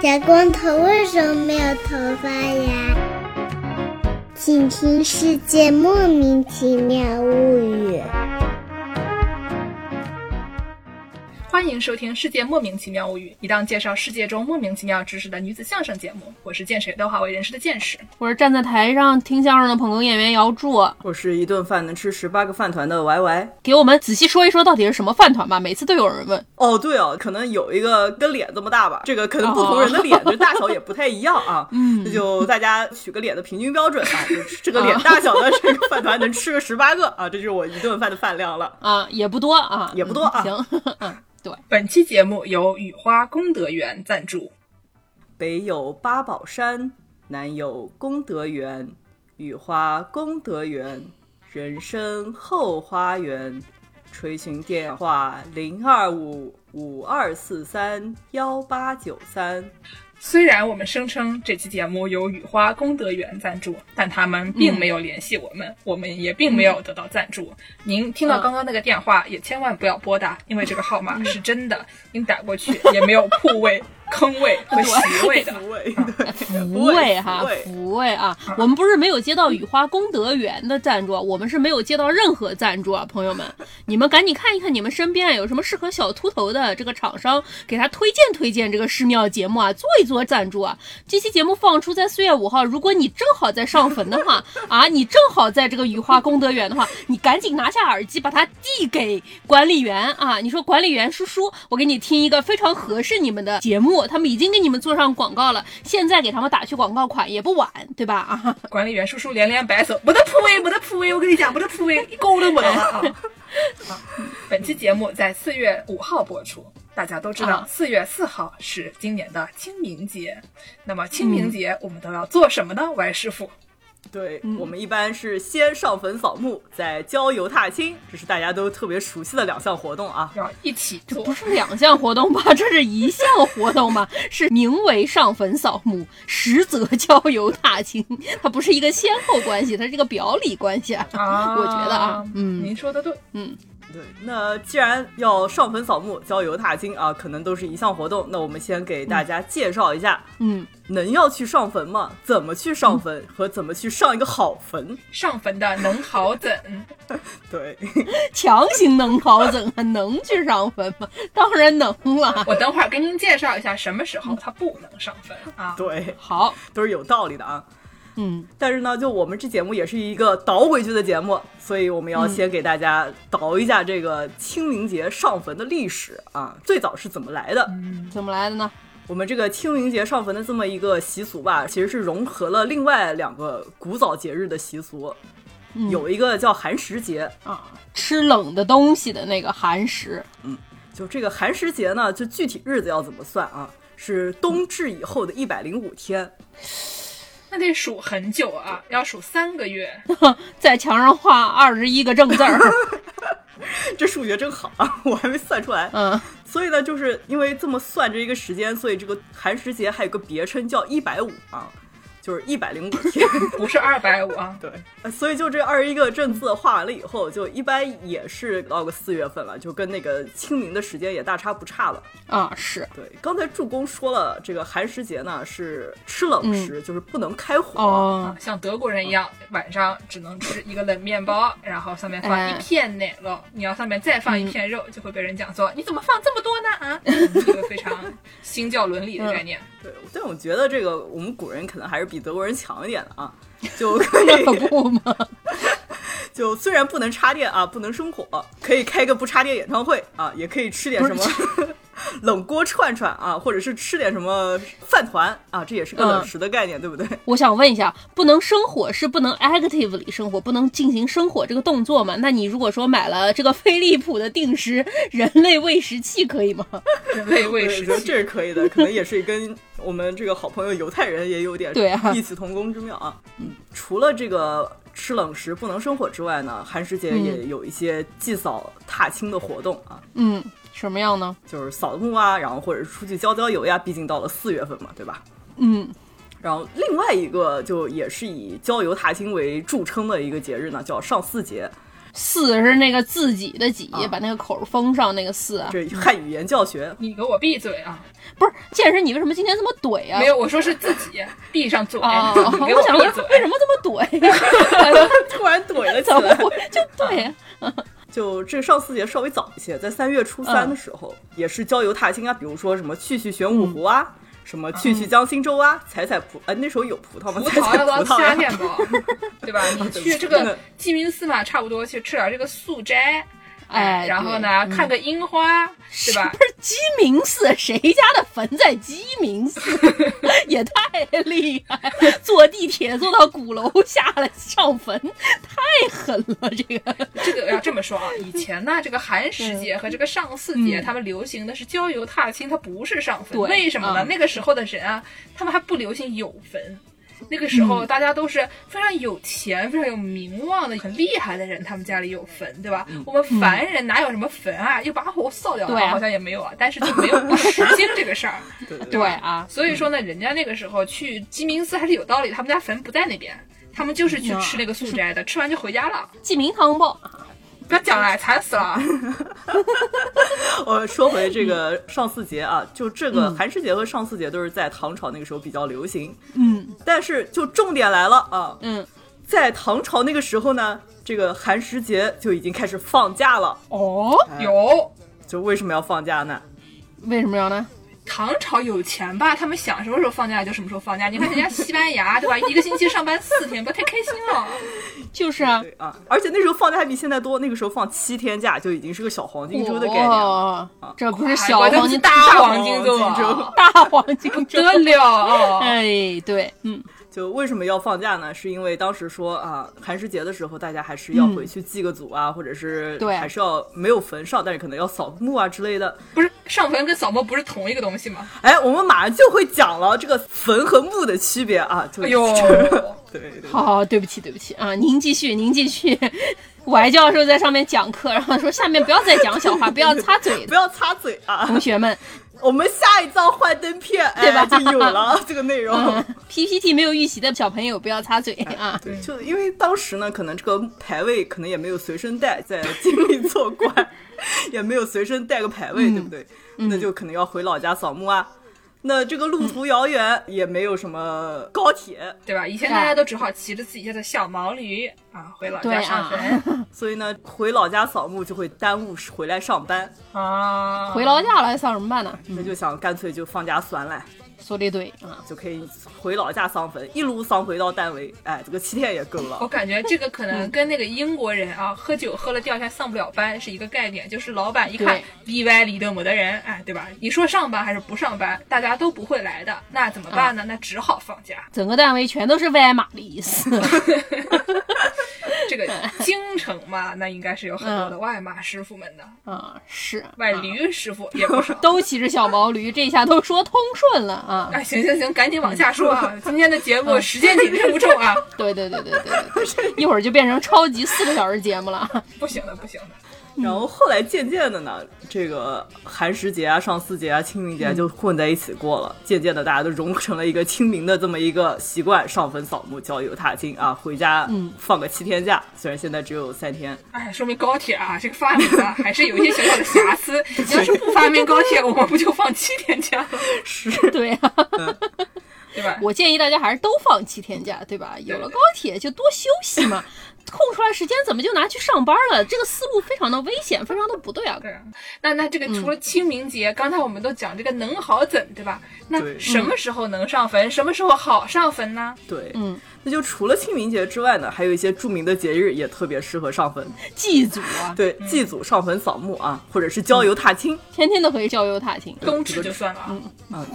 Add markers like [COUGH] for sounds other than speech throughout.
小光头为什么没有头发呀？请听《世界莫名其妙物语》。欢迎收听《世界莫名其妙物语》，一档介绍世界中莫名其妙知识的女子相声节目。我是见谁都好为人师的见识，我是站在台上听相声的捧哏演员姚柱。我是一顿饭能吃十八个饭团的 Y Y。给我们仔细说一说到底是什么饭团吧，每次都有人问。哦，对哦，可能有一个跟脸这么大吧，这个可能不同人的脸就大小也不太一样啊。[LAUGHS] 嗯，那就大家取个脸的平均标准啊，就这个脸大小的这个饭团能吃个十八个啊，这就是我一顿饭的饭量了啊，也不多啊，也不多啊。行，嗯。对，本期节目由雨花功德园赞助。北有八宝山，南有功德园，雨花功德园，人生后花园。垂询电话：零二五五二四三幺八九三。虽然我们声称这期节目由雨花功德园赞助，但他们并没有联系我们，我们也并没有得到赞助。您听到刚刚那个电话，也千万不要拨打，因为这个号码是真的，您打过去也没有 [LAUGHS] 铺位。坑位 [LAUGHS] 和席位的福位，福位哈，福位啊！我们不是没有接到雨花功德园的赞助，我们是没有接到任何赞助啊，朋友们，你们赶紧看一看你们身边有什么适合小秃头的这个厂商，给他推荐推荐这个寺庙节目啊，做一做赞助啊！这期节目放出在四月五号，如果你正好在上坟的话啊，你正好在这个雨花功德园的话，你赶紧拿下耳机，把它递给管理员啊！你说管理员叔叔，我给你听一个非常合适你们的节目。他们已经给你们做上广告了，现在给他们打去广告款也不晚，对吧？啊，[LAUGHS] 管理员叔叔连连摆手，不得铺位，不得铺位，我跟你讲，不得铺位，够都不得啊！[LAUGHS] 本期节目在四月五号播出，大家都知道，四月四号是今年的清明节。那么清明节我们都要做什么呢？歪师傅。对我们一般是先上坟扫墓，再郊游踏青，这是大家都特别熟悉的两项活动啊。要一起做，不是两项活动吧？这是一项活动吗？[LAUGHS] 是名为上坟扫墓，实则郊游踏青，它不是一个先后关系，它是一个表里关系啊。我觉得啊，嗯，您说的对，嗯。对，那既然要上坟扫墓、郊游踏青啊，可能都是一项活动。那我们先给大家介绍一下，嗯，能要去上坟吗？怎么去上坟和怎么去上一个好坟？[LAUGHS] 上坟的能好怎？[LAUGHS] 对，[LAUGHS] 强行能好怎？能去上坟吗？当然能了。我等会儿给您介绍一下什么时候他不能上坟啊？对，好，都是有道理的啊。嗯，但是呢，就我们这节目也是一个倒回去的节目，所以我们要先给大家倒一下这个清明节上坟的历史啊，最早是怎么来的？嗯，怎么来的呢？我们这个清明节上坟的这么一个习俗吧，其实是融合了另外两个古早节日的习俗，有一个叫寒食节啊，吃冷的东西的那个寒食。嗯，就这个寒食节呢，就具体日子要怎么算啊？是冬至以后的一百零五天。那得数很久啊，要数三个月，[LAUGHS] 在墙上画二十一个正字儿，[LAUGHS] 这数学真好啊，我还没算出来。嗯，所以呢，就是因为这么算这一个时间，所以这个寒食节还有个别称叫一百五啊。就是一百零五 [LAUGHS] 天，不是二百五啊。[LAUGHS] 对，所以就这二十一个正字画完了以后，就一般也是到个四月份了，就跟那个清明的时间也大差不差了啊。是对，刚才助攻说了，这个寒食节呢是吃冷食，就是不能开火，哦，像德国人一样，晚上只能吃一个冷面包，然后上面放一片奶酪，你要上面再放一片肉，就会被人讲说你怎么放这么多呢？啊，[LAUGHS] 这个非常新教伦理的概念。对，但我觉得这个我们古人可能还是比德国人强一点的啊，就 [LAUGHS] 可以不吗？[LAUGHS] 就虽然不能插电啊，不能生火，可以开个不插电演唱会啊，也可以吃点什么。冷锅串串啊，或者是吃点什么饭团啊，这也是个冷食的概念，对不对？[LAUGHS] 我想问一下，不能生火是不能 actively 生火，不能进行生火这个动作吗？那你如果说买了这个飞利浦的定时人类喂食器，可以吗？人类喂食器这是可以的，可能也是跟我们这个好朋友犹太人也有点对啊异曲同工之妙啊。嗯，除了这个吃冷食不能生火之外呢，寒食节也有一些祭扫踏青的活动啊。嗯。什么样呢？就是扫墓啊，然后或者出去郊郊游呀。毕竟到了四月份嘛，对吧？嗯。然后另外一个就也是以郊游踏青为著称的一个节日呢，叫上巳节。四是那个自己的己，啊把那个口封上那个四啊。这汉语言教学。你给我闭嘴啊！不是，剑师，你为什么今天这么怼啊？没有，我说是自己闭上嘴，啊，[LAUGHS] 你给我想嘴。为什么这么怼？[LAUGHS] 突然怼了起怎么来。会？就对呀、[LAUGHS] 就这上四节稍微早一些，在三月初三的时候，也是郊游踏青啊，比如说什么去去玄武湖啊，什么去去江心洲啊，采采葡，呃，那时候有葡萄吗？葡萄要萄呀。夏天吧，[LAUGHS] 对吧？你去这个鸡鸣寺嘛，差不多去吃点这个素斋，哎然后呢看个樱花，对吧不？是鸡鸣寺，谁家的坟在鸡鸣寺？[LAUGHS] 也太厉害！坐地铁坐到鼓楼下来上坟，太狠了！这个这个要这么说啊，以前呢，这个寒食节和这个上巳节，嗯他们流行的是郊游踏青，它不是上坟。对为什么呢？嗯那个时候的人啊，他们还不流行有坟。那个时嗯候，大家都是非常有钱、非常有名望的、很厉害的人，他们家里有坟，对吧？我们凡人哪有什么坟啊？又把火烧掉了，好像也没有啊。但是就没有不实行这个事儿。[LAUGHS] 对啊，所以说呢，人家那个时候去鸡鸣寺还是有道理，他们家坟不在那边，他们就是去吃那个素斋的，吃完就回家了。鸡鸣汤包，不要讲了，惨死了。[LAUGHS] 我说回这个上巳节啊，就这个寒食节和上巳节都是在唐朝那个时候比较流行，嗯但是就重点来了啊，嗯，在唐朝那个时候呢，这个寒食节就已经开始放假了。哦，有就为什么要放假呢？为什么要呢？唐朝有钱吧？他们想什么时候放假就什么时候放假。你看人家 [LAUGHS] 西班牙，对吧？一个星期上班四天，不太开心了。就是啊，啊，而且那时候放假还比现在多，那个时候放七天假就已经是个小黄金周的概念了。啊，这不是小黄金，大黄黄金周 [LAUGHS] 啊，大黄金周得了啊！哎，对，嗯，就为什么要放假呢？是因为当时说啊，寒食节的时候，大家还是要回去祭个祖啊，或者是对还是要没有坟上，但是可能要扫墓啊之类的。不是上坟跟扫墓不是同一个东西吗？哎，我们马上就会讲了这个坟和墓的区别啊。就哎呦，[LAUGHS] 对对对，好好，对不起，对不起啊，[LAUGHS] 您继续，您继续。歪教授在上面讲课，然后说下面不要再讲小话，不要擦嘴 [LAUGHS] 不，要擦嘴啊！同学们，我们下一张幻灯片，[LAUGHS] 对吧哎、就有了 [LAUGHS] 这个内容。嗯，PPT 没有预习的小朋友不要插嘴啊。对，就因为当时呢，可能这个排位可能也没有随身带，在经历做怪，[LAUGHS] 也没有随身带个排位，对不对？那就可能要回老家扫墓啊。那这个路途遥远，也没有什么高铁，对吧？以前大家都只好骑着自己家的小毛驴啊回老家上坟 [LAUGHS] 所以呢，回老家扫墓就会耽误回来上班。啊。回老家了，上什么班呢？那就想干脆就放假算了，说的对啊，就可以回老家上坟，一路上回到单位。哎，这个七天也够我。感觉这个可能跟那个英国人啊，喝酒喝了第二天上不了班是一个概念，就是老板一看对里外里都没的人，哎，对吧？你说上班还是不上班，大家都不会来的，那怎么办呢？那只好放假。整个单位全都是外码的意思。[LAUGHS] 这个京城嘛，那应该是有很多的外码师傅们的，嗯，是外啊驴师傅也不少。都骑着小毛驴，这下都说通顺了啊！哎，行行行，赶紧往下说啊！今天的节嗯目时间紧任务重啊，[LAUGHS] 对对对对对一会儿就变成超级四个小时节目了。不行的，不行的。然后后来渐渐的呢，这个寒食节啊、上巳节啊、清明节啊就混在一起过了。渐渐的，大家都融成了一个清明的这么一个习惯，上坟扫墓、郊游踏青啊，回家放个七天假。虽然现在只有三天，哎，说明高铁啊，这个发明啊，还是有一些小小的瑕疵。[LAUGHS] 你要是不发明高铁，我们不就放七天假了，[LAUGHS] 是 [LAUGHS] 对啊，对吧？我建议大家还是都放七天假，对吧？有了高铁就多休息嘛，空出来时间怎么就拿去上班了？这个思路非常的危险，非常的不对啊！[LAUGHS] 对啊，那那这个除了清明节，刚才我们都讲这个能好怎，对吧？那什么时候能上坟？什么时候好上坟呢？对，嗯，那就除了清明节之外呢，还有一些著名的节日也特别适合上坟。祭祖啊，对，祭祖、上坟、扫墓啊，或者是郊游踏青。天天都可以郊游踏青。冬至就算了啊，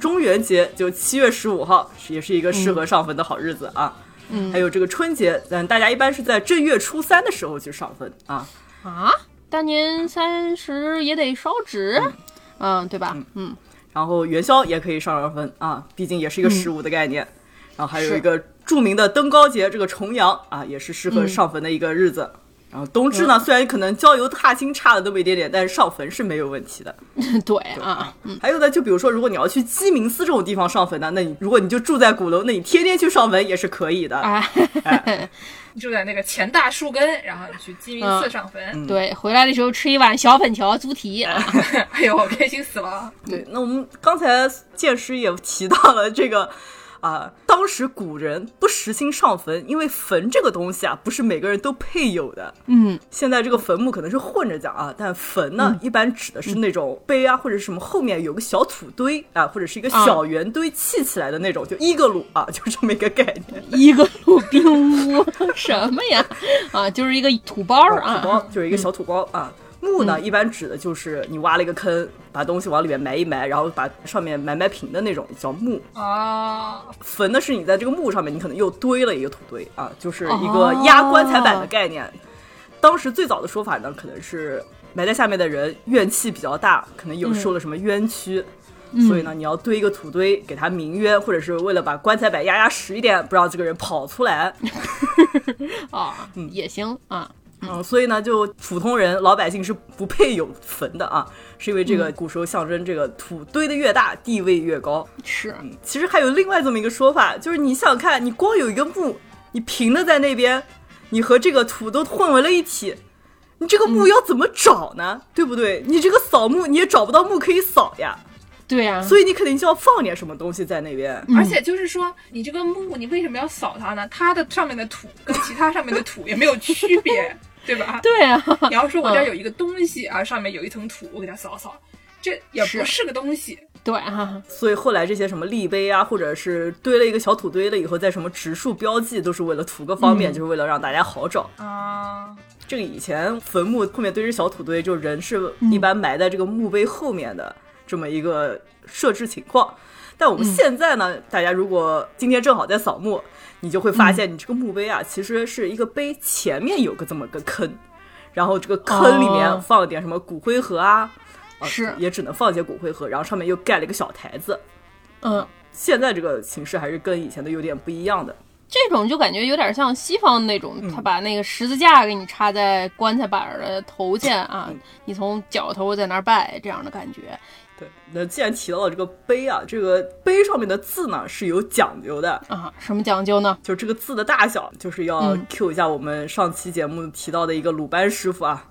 中元节就七月十五号，也是一个适合上坟的好日子啊。嗯。还有这个春节，嗯，大家一般是在正月初三的时候去上坟啊。啊，大年三十也得烧纸，嗯，对吧？嗯，然后元宵也可以上上坟啊，毕竟也是一个十五的概念。然后还有一个著名的登高节，这个重阳啊，也是适合上坟的一个日子。然后冬至呢，虽然可能郊游踏青差了那么一点点，但是上坟是没有问题的。[LAUGHS] 对啊，嗯，还有呢，就比如说，如果你要去鸡鸣寺这种地方上坟呢，那你如果你就住在鼓楼，那你天天去上坟也是可以的。哎，你 [LAUGHS] 住在那个前大树根，然后你去鸡鸣寺上坟，对，回来的时候吃一碗小粉条猪蹄，[LAUGHS] 哎呦，开心死了。对，那我们刚才剑师也提到了这个。啊，当时古人不实行上坟，因为坟这个东西啊，不是每个人都配有的。嗯，现在这个坟墓可能是混着讲啊，但坟呢，一般指的是那种碑啊，或者什么后面有个小土堆啊，或者是一个小圆堆砌起来的那种，就一个路啊，[LAUGHS] 就这么一个概念。一个路冰屋 [LAUGHS] 什么呀？啊，就是一个土包啊，土包就是一个小土包啊。墓呢，一般指的就是你挖了一个坑，把东西往里面埋一埋，然后把上面埋埋平的那种叫墓啊。坟呢，是你在这个墓上面，你可能又堆了一个土堆啊，就是一个压棺材板的概念。当时最早的说法呢，可能是埋在下面的人怨气比较大，可能有受了什么冤屈，所以呢，你要堆一个土堆给他鸣冤，或者是为了把棺材板压压实一点，不让这个人跑出来。啊，[LAUGHS] 也行啊。嗯，所以呢，就普通人、老百姓是不配有坟的啊，是因为这个古时候象征这个土堆的越大，地位越高。是，其实还有另外这么一个说法，就是你想想看，你光有一个墓，你平的在那边，你和这个土都混为了一体，你这个墓要怎么找呢？对不对？你这个扫墓你也找不到墓可以扫呀。对呀，所以你肯定就要放点什么东西在那边。而且就是说，你这个墓，你为什么要扫它呢？它的上面的土跟其他上面的土也没有区别。对吧？[LAUGHS] 对啊，[LAUGHS] 你要说我这有一个东西啊，上面有一层土，我给它扫扫，这也不是个东西。对啊，所以后来这些什么立碑啊，或者是堆了一个小土堆了以后，在什么植树标记，都是为了图个方便，就是为了让大家好找啊。这个以前坟墓后面堆着小土堆，就人是一般埋在这个墓碑后面的这么一个设置情况。但我们现在呢，大家如果今天正好在扫墓。你就会发现，你这个墓碑啊，其实是一个碑前面有个这么个坑，然后这个坑里面放了点什么骨灰盒啊，是也只能放一些骨灰盒，然后上面又盖了一个小台子。嗯，现在这个形式还是跟以前的有点不一样的。这种就感觉有点像西方那种，他把那个十字架给你插在棺材板的头前啊，你从脚头在那儿拜这样的感觉。那既然提到了这个碑啊，这个碑上面的字呢是有讲究的啊，什么讲究呢？就这个字的大小，就是要 Q 一下我们上期节目提到的一个鲁班师傅啊，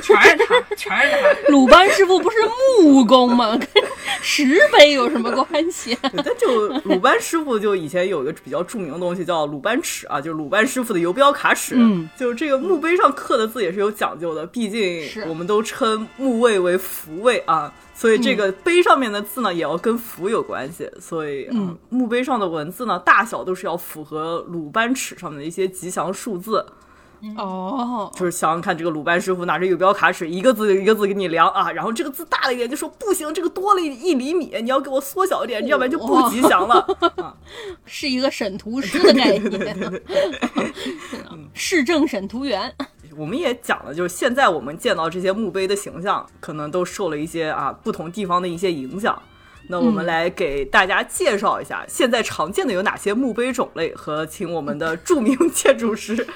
全是他，全是他。鲁班师傅不是木工吗？跟 [LAUGHS] 石碑有什么关系？那就鲁班师傅就以前有一个比较著名的东西叫鲁班尺啊，就是鲁班师傅的游标卡尺。嗯，就这个墓碑上刻的字也是有讲究的，毕竟我们都称墓位为福位啊。所以这个碑上面的字呢，也要跟福有关系。所以，嗯，墓碑上的文字呢，大小都是要符合鲁班尺上面的一些吉祥数字。哦，就是想想看，这个鲁班师傅拿着游标卡尺，一个字一个字给你量啊，然后这个字大了一点，就说不行，这个多了一厘米，你要给我缩小一点，要不然就不吉祥了。[LAUGHS] 是一个审图 [LAUGHS] 师的概念，[LAUGHS] 市政审图员。我们也讲了，就是现在我们见到这些墓碑的形象，可能都受了一些啊不同地方的一些影响。那我们来给大家介绍一下，现在常见的有哪些墓碑种类，和请我们的著名建筑师。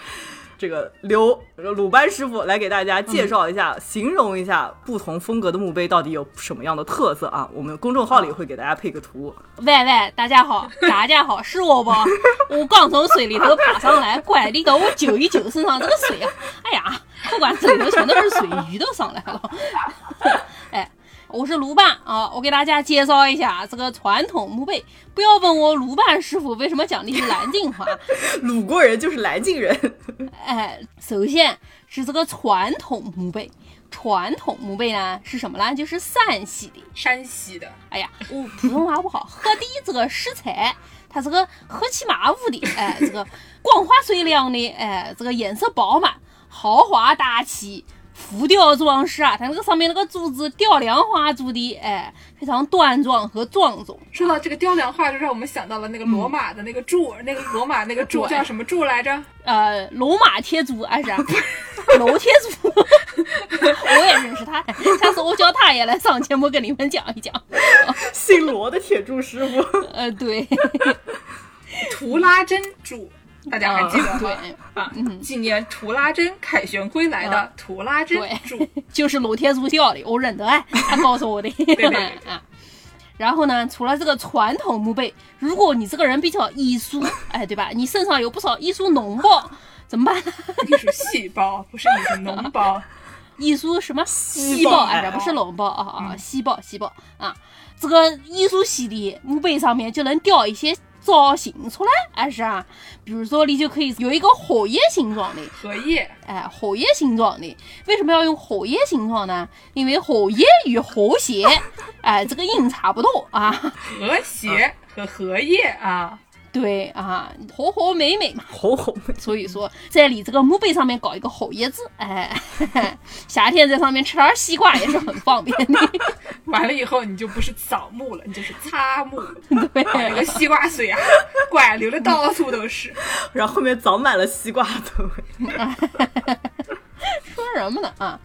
这个刘鲁班师傅来给大家介绍一下，形容一下不同风格的墓碑到底有什么样的特色啊？我们公众号里会给大家配个图。喂喂，大家好，大家好，是我不？[LAUGHS] 我刚从水里头爬上来，乖，你给我揪一揪身上这个水啊！哎呀，不管怎么全都是水，鱼都上来了。[LAUGHS] 哎。我是鲁班啊，我给大家介绍一下这个传统墓碑。不要问我鲁班师傅为什么讲的是南京话，[LAUGHS] 鲁国人就是南京人。[LAUGHS] 哎，首先是这个传统墓碑，传统墓碑呢是什么呢？就是山西的，山西的。哎呀，我普通话不好，河的这个石材，它这个黑漆麻乌的，哎，这个光滑水亮的，哎，这个颜色饱满，豪华大气。浮雕装饰啊，它那个上面那个柱子雕梁画柱的，哎，非常端庄和庄重。说到这个雕梁画，就让我们想到了那个罗马的那个柱，那个罗马那个柱叫什么柱来着？呃，罗马铁柱还是 [LAUGHS] 楼铁柱？[LAUGHS] 我也认识他，下次我叫他也来上节目跟你们讲一讲。姓罗的铁柱师傅。呃，对，[LAUGHS] 图拉真柱。大家还记得吗？对啊，纪念图拉真凯旋归来的图拉真柱，就是露天主教的，我认得哎，他告诉我的。对对 [LAUGHS] 啊。然后呢，除了这个传统墓碑，如果你这个人比较艺术，哎，对吧？你身上有不少艺术脓包，怎么办？[LAUGHS] 艺术细胞不是艺术脓包，艺术什么细胞？哎，不是脓包啊啊，细胞细胞啊。这个艺术系的墓碑上面就能雕一些造型出来，哎是啊。比如说，你就可以有一个荷叶形状的荷叶，哎，荷叶形状的。为什么要用荷叶形状呢？因为荷叶与和谐，哎，这个音差不多啊。和谐和荷叶啊。对啊，和和美美嘛，和和美。所以说，在你这个墓碑上面搞一个荷叶字，哎，[LAUGHS] 夏天在上面吃点西瓜也是很方便的。[LAUGHS] 完了以后，你就不是扫墓了，你就是擦墓。对，[LAUGHS] 那个西瓜水啊，灌流的到处都是，然后后面长满了西瓜头。说什么呢啊？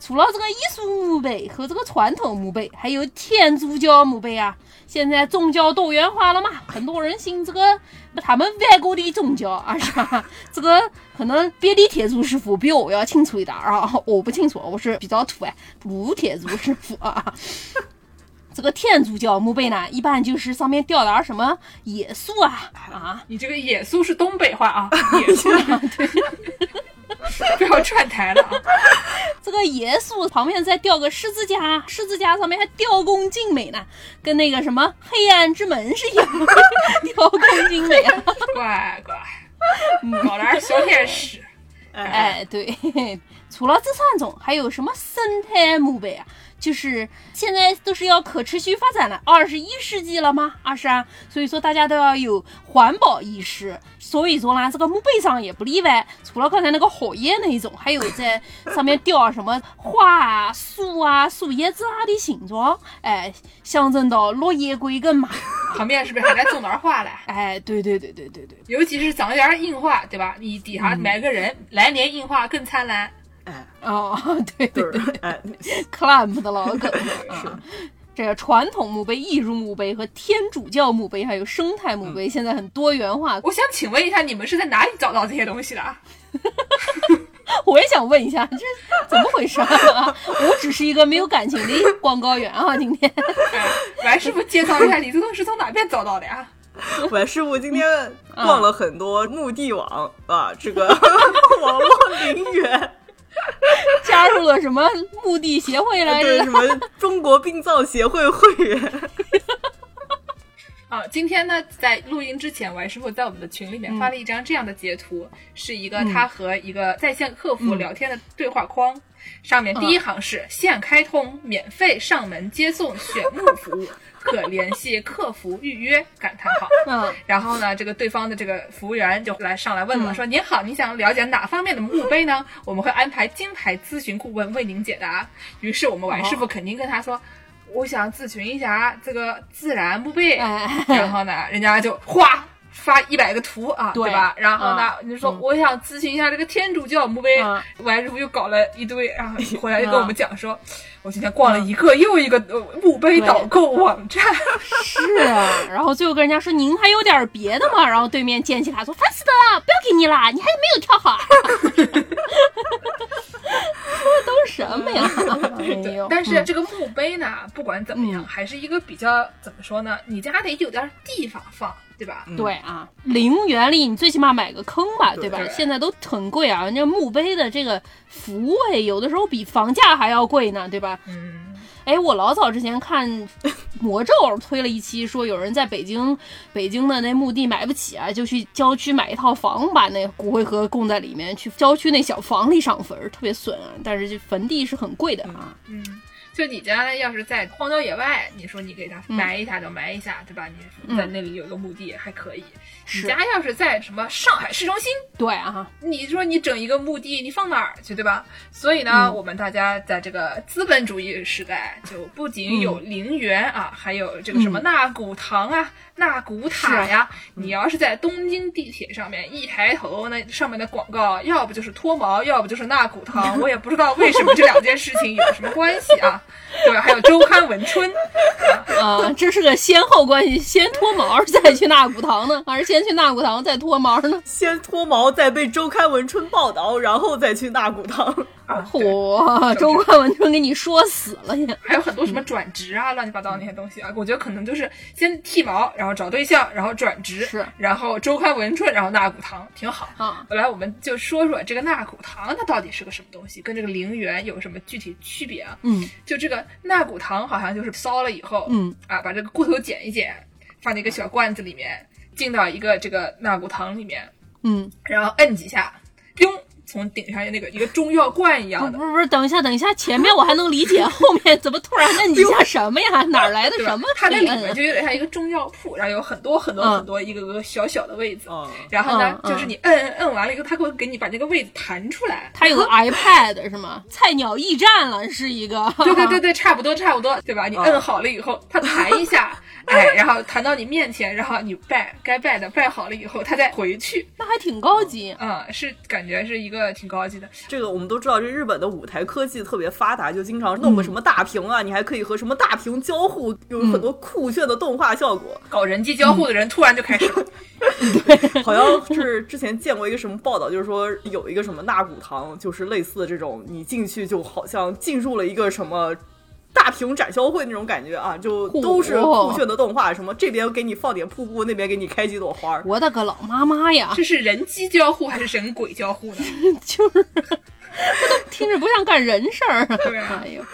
除了这个艺术墓碑和这个传统墓碑，还有天主教墓碑啊。现在宗教多元化了嘛，很多人信这个他们外国的宗教啊，是吧？[LAUGHS] 这个可能别的天主师傅比我要清楚一点啊，我不清楚，我是比较土哎，不天主师傅啊。[LAUGHS] 这个天主教墓碑呢，一般就是上面雕点什么耶稣啊啊，你这个耶稣是东北话啊，[LAUGHS] 耶稣对。[LAUGHS] 不要串台了啊！这个耶稣旁边再雕个十字架，十字架上面还雕工精美呢，跟那个什么黑暗之门是一样，[LAUGHS] 雕工精美啊！[LAUGHS] 乖乖，搞点小天使。哎，对，除了这三种，还有什么生态墓碑啊？就是现在都是要可持续发展了，二十一世纪了吗？二十啊，所以说大家都要有环保意识。所以说呢，这个墓碑上也不例外。除了刚才那个荷叶那一种，还有在上面雕什么花啊、树啊、树叶子啊的形状，哎，象征到落叶归根嘛。旁边是不是还在种点花嘞？[LAUGHS] 哎，对对对对对对，尤其是长点樱花，对吧？你底下埋个人，来年樱花更灿烂。哎哦，[LAUGHS] 对对对，哎，[LAUGHS] clamp 的老梗 [LAUGHS] 是。这个传统墓碑、艺术墓碑和天主教墓碑，还有生态墓碑，现在很多元化。我想请问一下，你们是在哪里找到这些东西的？我也想问一下，这怎么回事啊？我只是一个没有感情的广告员啊，今天。白，师傅介绍一下，你这东西从哪边找到的呀？白师傅今天逛了很多墓地网啊，这个网络陵园。[LAUGHS] 加入了什么墓地协会来着？[LAUGHS] 什么中国殡葬协会会员？啊，[LAUGHS] 今天呢，在录音之前，王师傅在我们的群里面发了一张这样的截图，是一个他和一个在线客服聊天的对话框，上面第一行是现开通免费上门接送选墓服务。[LAUGHS] 可联系客服预约？感叹号。嗯，然后呢，这个对方的这个服务员就来上来问了，说：“您好，您想了解哪方面的墓碑呢？我们会安排金牌咨询顾问为您解答。”于是我们王师傅肯定跟他说：“我想咨询一下这个自然墓碑。” [LAUGHS] 然后呢，人家就哗发一百个图啊，对吧？然后呢，你说我想咨询一下这个天主教墓碑，完师傅又搞了一堆，然后回来就跟我们讲说。我今天逛了一个又一个墓碑导购网站，[LAUGHS] 是啊，然后最后跟人家说您还有点别的吗？然后对面捡起他说烦死的了，不要给你了，你还没有挑好 [LAUGHS] 都是什么呀？对，但是这个墓碑呢，不管怎么样，还是一个比较怎么说呢？你家得有点地方放。对吧？对啊，陵园里你最起码买个坑吧，对吧？现在都很贵啊，人家墓碑的这个服位有的时候比房价还要贵呢，对吧？嗯，哎，我老早之前看 [LAUGHS] 魔咒推了一期，说有人在北京北京的那墓地买不起啊，就去郊区买一套房，把那骨灰盒供在里面，去郊区那小房里上坟，特别损啊。但是这坟地是很贵的啊。嗯。就你家呢，要是在荒郊野外，你说你给他埋一下就埋一下，对吧？你在那里有个墓地还可以。你家要是在什么上海市中心，对啊，你说你整一个墓地，你放哪儿去，对吧？所以呢，我们大家在这个资本主义时代，就不仅有陵园啊，还有这个什么纳古堂啊、纳古塔呀。你要是在东京地铁上面一抬头，那上面的广告要不就是脱毛，要不就是纳古堂，我也不知道为什么这两件事情有什么关系啊。对？还有周刊文春啊，这是个先后关系，先脱毛再去纳古堂呢，还是先去纳骨堂再脱毛呢？[LAUGHS] 先脱毛再被周刊文春报道，然后再去纳骨堂。嚯，周刊文春给你说死了呀！还有很多什么转职啊，乱七八糟那些东西啊，我觉得可能就是先剃毛，然后找对象，然后转职，是，然后周刊文春，然后纳骨堂，挺好啊。来，我们就说说这个纳骨堂它到底是个什么东西，跟这个陵园有什么具体区别啊？嗯，就这个纳骨堂好像就是烧了以后，嗯啊，把这个骨头剪一剪，放在一个小罐子里面，进到一个这个纳骨堂里面，嗯，然后摁几下，咚。从顶上那个一个中药罐一样的，不是不是，等一下等一下，前面我还能理解，后面怎么突然摁一下什么呀？哪来的什么？[LAUGHS] 它那里面就有点像一个中药铺，然后有很多很多很多一个个小小的位子，然后呢，就是你摁摁摁完了以后，它会给你把那个位子弹出来。它有个 [LAUGHS] iPad 是吗？菜鸟驿站了，是一个。对对对对，差不多差不多，对吧？你摁好了以后，它弹一下。[LAUGHS] 哎，然后弹到你面前，然后你拜该拜的拜好了以后，他再回去，那还挺高级。嗯，是感觉是一个挺高级的。这个我们都知道，这日本的舞台科技特别发达，就经常弄个什么大屏啊，你还可以和什么大屏交互，有很多酷炫的动画效果。搞人机交互的人突然就开始，[LAUGHS] 对，好像是之前见过一个什么报道，就是说有一个什么纳古堂，就是类似的这种，你进去就好像进入了一个什么。大屏展销会那种感觉啊，就都是酷炫的动画，什么这边给你放点瀑布，那边给你开几朵花儿。我的个老妈妈呀！这是人机交互还是人鬼交互呢？[LAUGHS] 就是，[LAUGHS] 这都听着不像干人事儿。对啊，哎呦。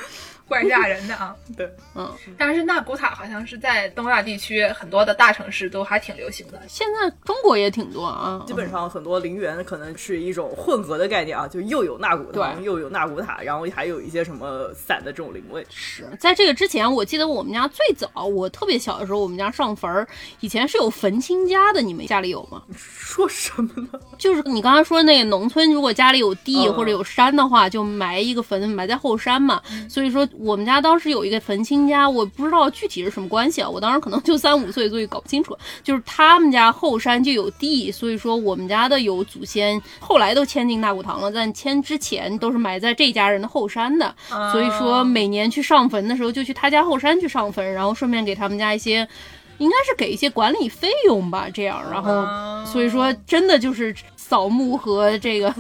怪吓人的啊！[LAUGHS] 对，嗯，但是纳古塔好像是在东亚地区很多的大城市都还挺流行的。现在中国也挺多啊，基本上很多陵园可能是一种混合的概念啊，就又有纳古堂，又有纳古塔，然后还有一些什么散的这种灵位。是在这个之前，我记得我们家最早，我特别小的时候，我们家上坟儿，以前是有坟亲家的，你们家里有吗？说什么呢？就是你刚才说那个农村，如果家里有地或者有山的话，就埋一个坟，埋在后山嘛。所以说。我们家当时有一个坟亲家，我不知道具体是什么关系啊。我当时可能就三五岁，所以搞不清楚。就是他们家后山就有地，所以说我们家的有祖先，后来都迁进大古堂了，但迁之前都是埋在这家人的后山的。所以说每年去上坟的时候，就去他家后山去上坟，然后顺便给他们家一些，应该是给一些管理费用吧。这样，然后所以说真的就是。扫墓和这个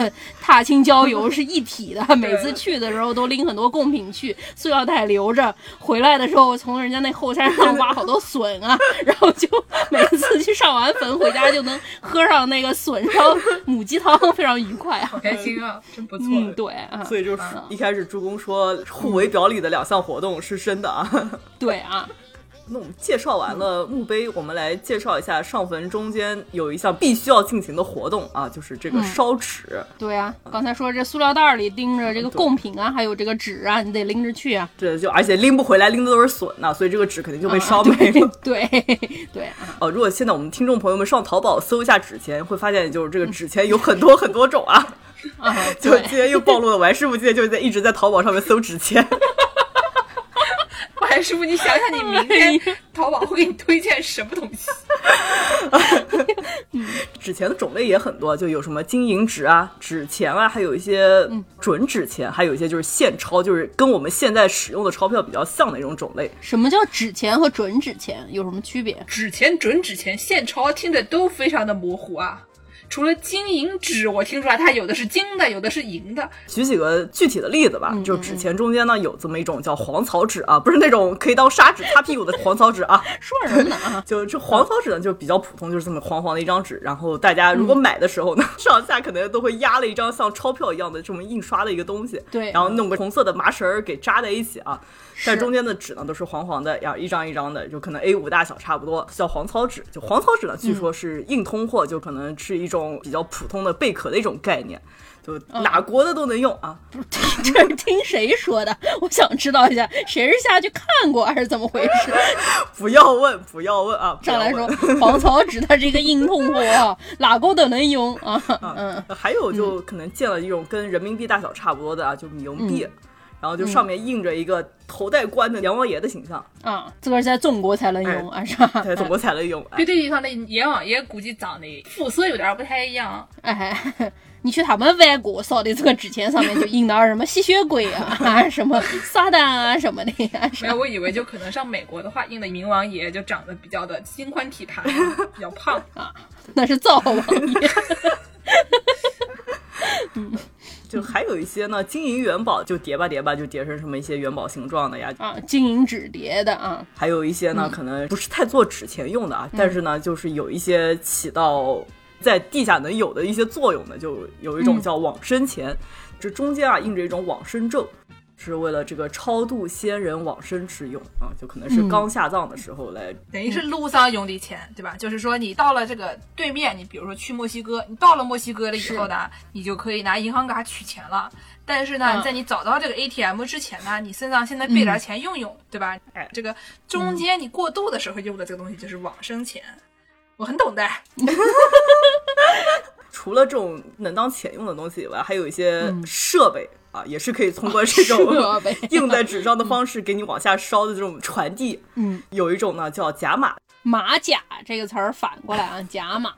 踏青郊游 [LAUGHS] 是一体的，每次去的时候都拎很多贡品去，塑料袋留着。回来的时候从人家那后山上挖好多笋啊，然后就每次去上完坟回家就能喝上那个笋烧母鸡汤，非常愉快啊，好开心啊，[LAUGHS] 真不错。嗯对，所以就是一开始助攻说互为表里的两项活动是真的啊。[LAUGHS] 对啊。那我们介绍完了墓碑，我们来介绍一下上坟中间有一项必须要进行的活动啊，就是这个烧纸。对啊，刚才说这塑料袋里盯着这个贡品啊，还有这个纸啊，你得拎着去啊。对就而且拎不回来，拎的都是笋呐，所以这个纸肯定就被烧没了。[LAUGHS] 对对。哦，如果现在我们听众朋友们上淘宝搜一下纸钱，会发现就是这个纸钱有很多很多种啊。[LAUGHS] 啊，就今天又暴露了，王师傅今天就在一直在淘宝上面搜纸钱。[LAUGHS] 王师傅，你想想，你明天淘宝会给你推荐什么东西？[LAUGHS] 纸钱的种类也很多，就有什么金银纸啊、纸钱啊，还有一些准纸钱，还有一些就是现钞，就是跟我们现在使用的钞票比较像的一种种类。什么叫纸钱和准纸钱有什么区别？纸钱、准纸钱、现钞听着都非常的模糊啊。除了金银纸，我听出来它有的是金的，有的是银的。举几个具体的例子吧，就纸钱中间呢有这么一种叫黄草纸啊，不是那种可以当砂纸擦屁股的黄草纸啊。[LAUGHS] 说什么呢？[LAUGHS] 就这黄草纸呢就比较普通，就是这么黄黄的一张纸。然后大家如果买的时候呢，上下可能都会压了一张像钞票一样的这么印刷的一个东西。对，然后弄个红色的麻绳儿给扎在一起啊。但中间的纸呢都是黄黄的，然后一张一张的，就可能 A 五大小差不多，叫黄草纸。就黄草纸呢，据说是硬通货，就可能是一种比较普通的贝壳的一种概念，就哪国的都能用啊。不是，这是听谁说的？我想知道一下，谁是下去看过还是怎么回事？[LAUGHS] 不要问，不要问啊！上来说黄草纸它是一个硬通货啊，哪国都能用啊。嗯，还有就可能见了一种跟人民币大小差不多的啊，就冥币。然后就上面印着一个头戴冠的阎王爷的形象啊，这个在中国才能用啊，是吧？在中国才能用。对对地方的阎王爷估计长得肤色有点不太一样。哎，[LAUGHS] 你去他们外国烧的这个纸钱上面就印的什么吸血鬼啊，什么撒旦啊什么的呀。没有，我以为就可能上美国的话，印的冥王爷就长得比较的心宽体盘，比较胖 [LAUGHS] 啊，那是灶王爷。[LAUGHS] 嗯，就还有一些呢，金银元宝就叠吧叠吧，就叠成什么一些元宝形状的呀。啊，金银纸叠的啊。还有一些呢，可能不是太做纸钱用的啊，但是呢，就是有一些起到在地下能有的一些作用的，就有一种叫往生钱，这中间啊印着一种往生咒。是为了这个超度仙人往生之用啊，就可能是刚下葬的时候来，等于是路上用的钱，对吧？就是说你到了这个对面，你比如说去墨西哥，你到了墨西哥了以后呢，你就可以拿银行卡取钱了。但是呢，在你找到这个 ATM 之前呢，你身上现在备点钱用用，对吧？哎，这个中间你过渡的时候用的这个东西就是往生钱，我很懂的。[LAUGHS] [LAUGHS] 除了这种能当钱用的东西以外，还有一些设备。啊，也是可以通过这种印 [LAUGHS] 在纸上的方式给你往下烧的这种传递。嗯，有一种呢叫甲马。马甲这个词儿反过来啊，甲马。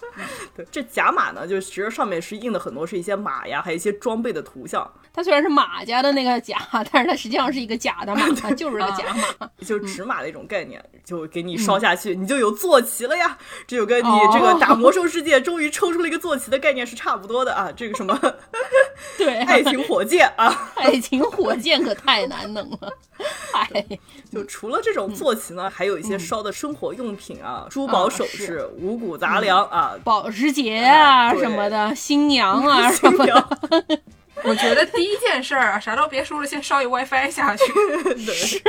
对，这甲马呢，就其实上面是印的很多是一些马呀，还有一些装备的图像。它虽然是马家的那个甲，但是它实际上是一个假的马，[LAUGHS] 就是个假马，[LAUGHS] 就是纸马的一种概念，就给你烧下去，你就有坐骑了呀。这就跟你这个打魔兽世界终于抽出了一个坐骑的概念是差不多的啊。这个什么？[LAUGHS] 对，爱情火箭啊，爱情火箭可太难弄了。哎，就除了这种坐骑呢，还有一些烧的生活用品啊，珠宝首饰、五谷杂粮啊，保时捷啊什么的，新娘啊什么的。[LAUGHS] 我觉得第一件事儿啊，啥都别说了，先烧一 WiFi 下去，是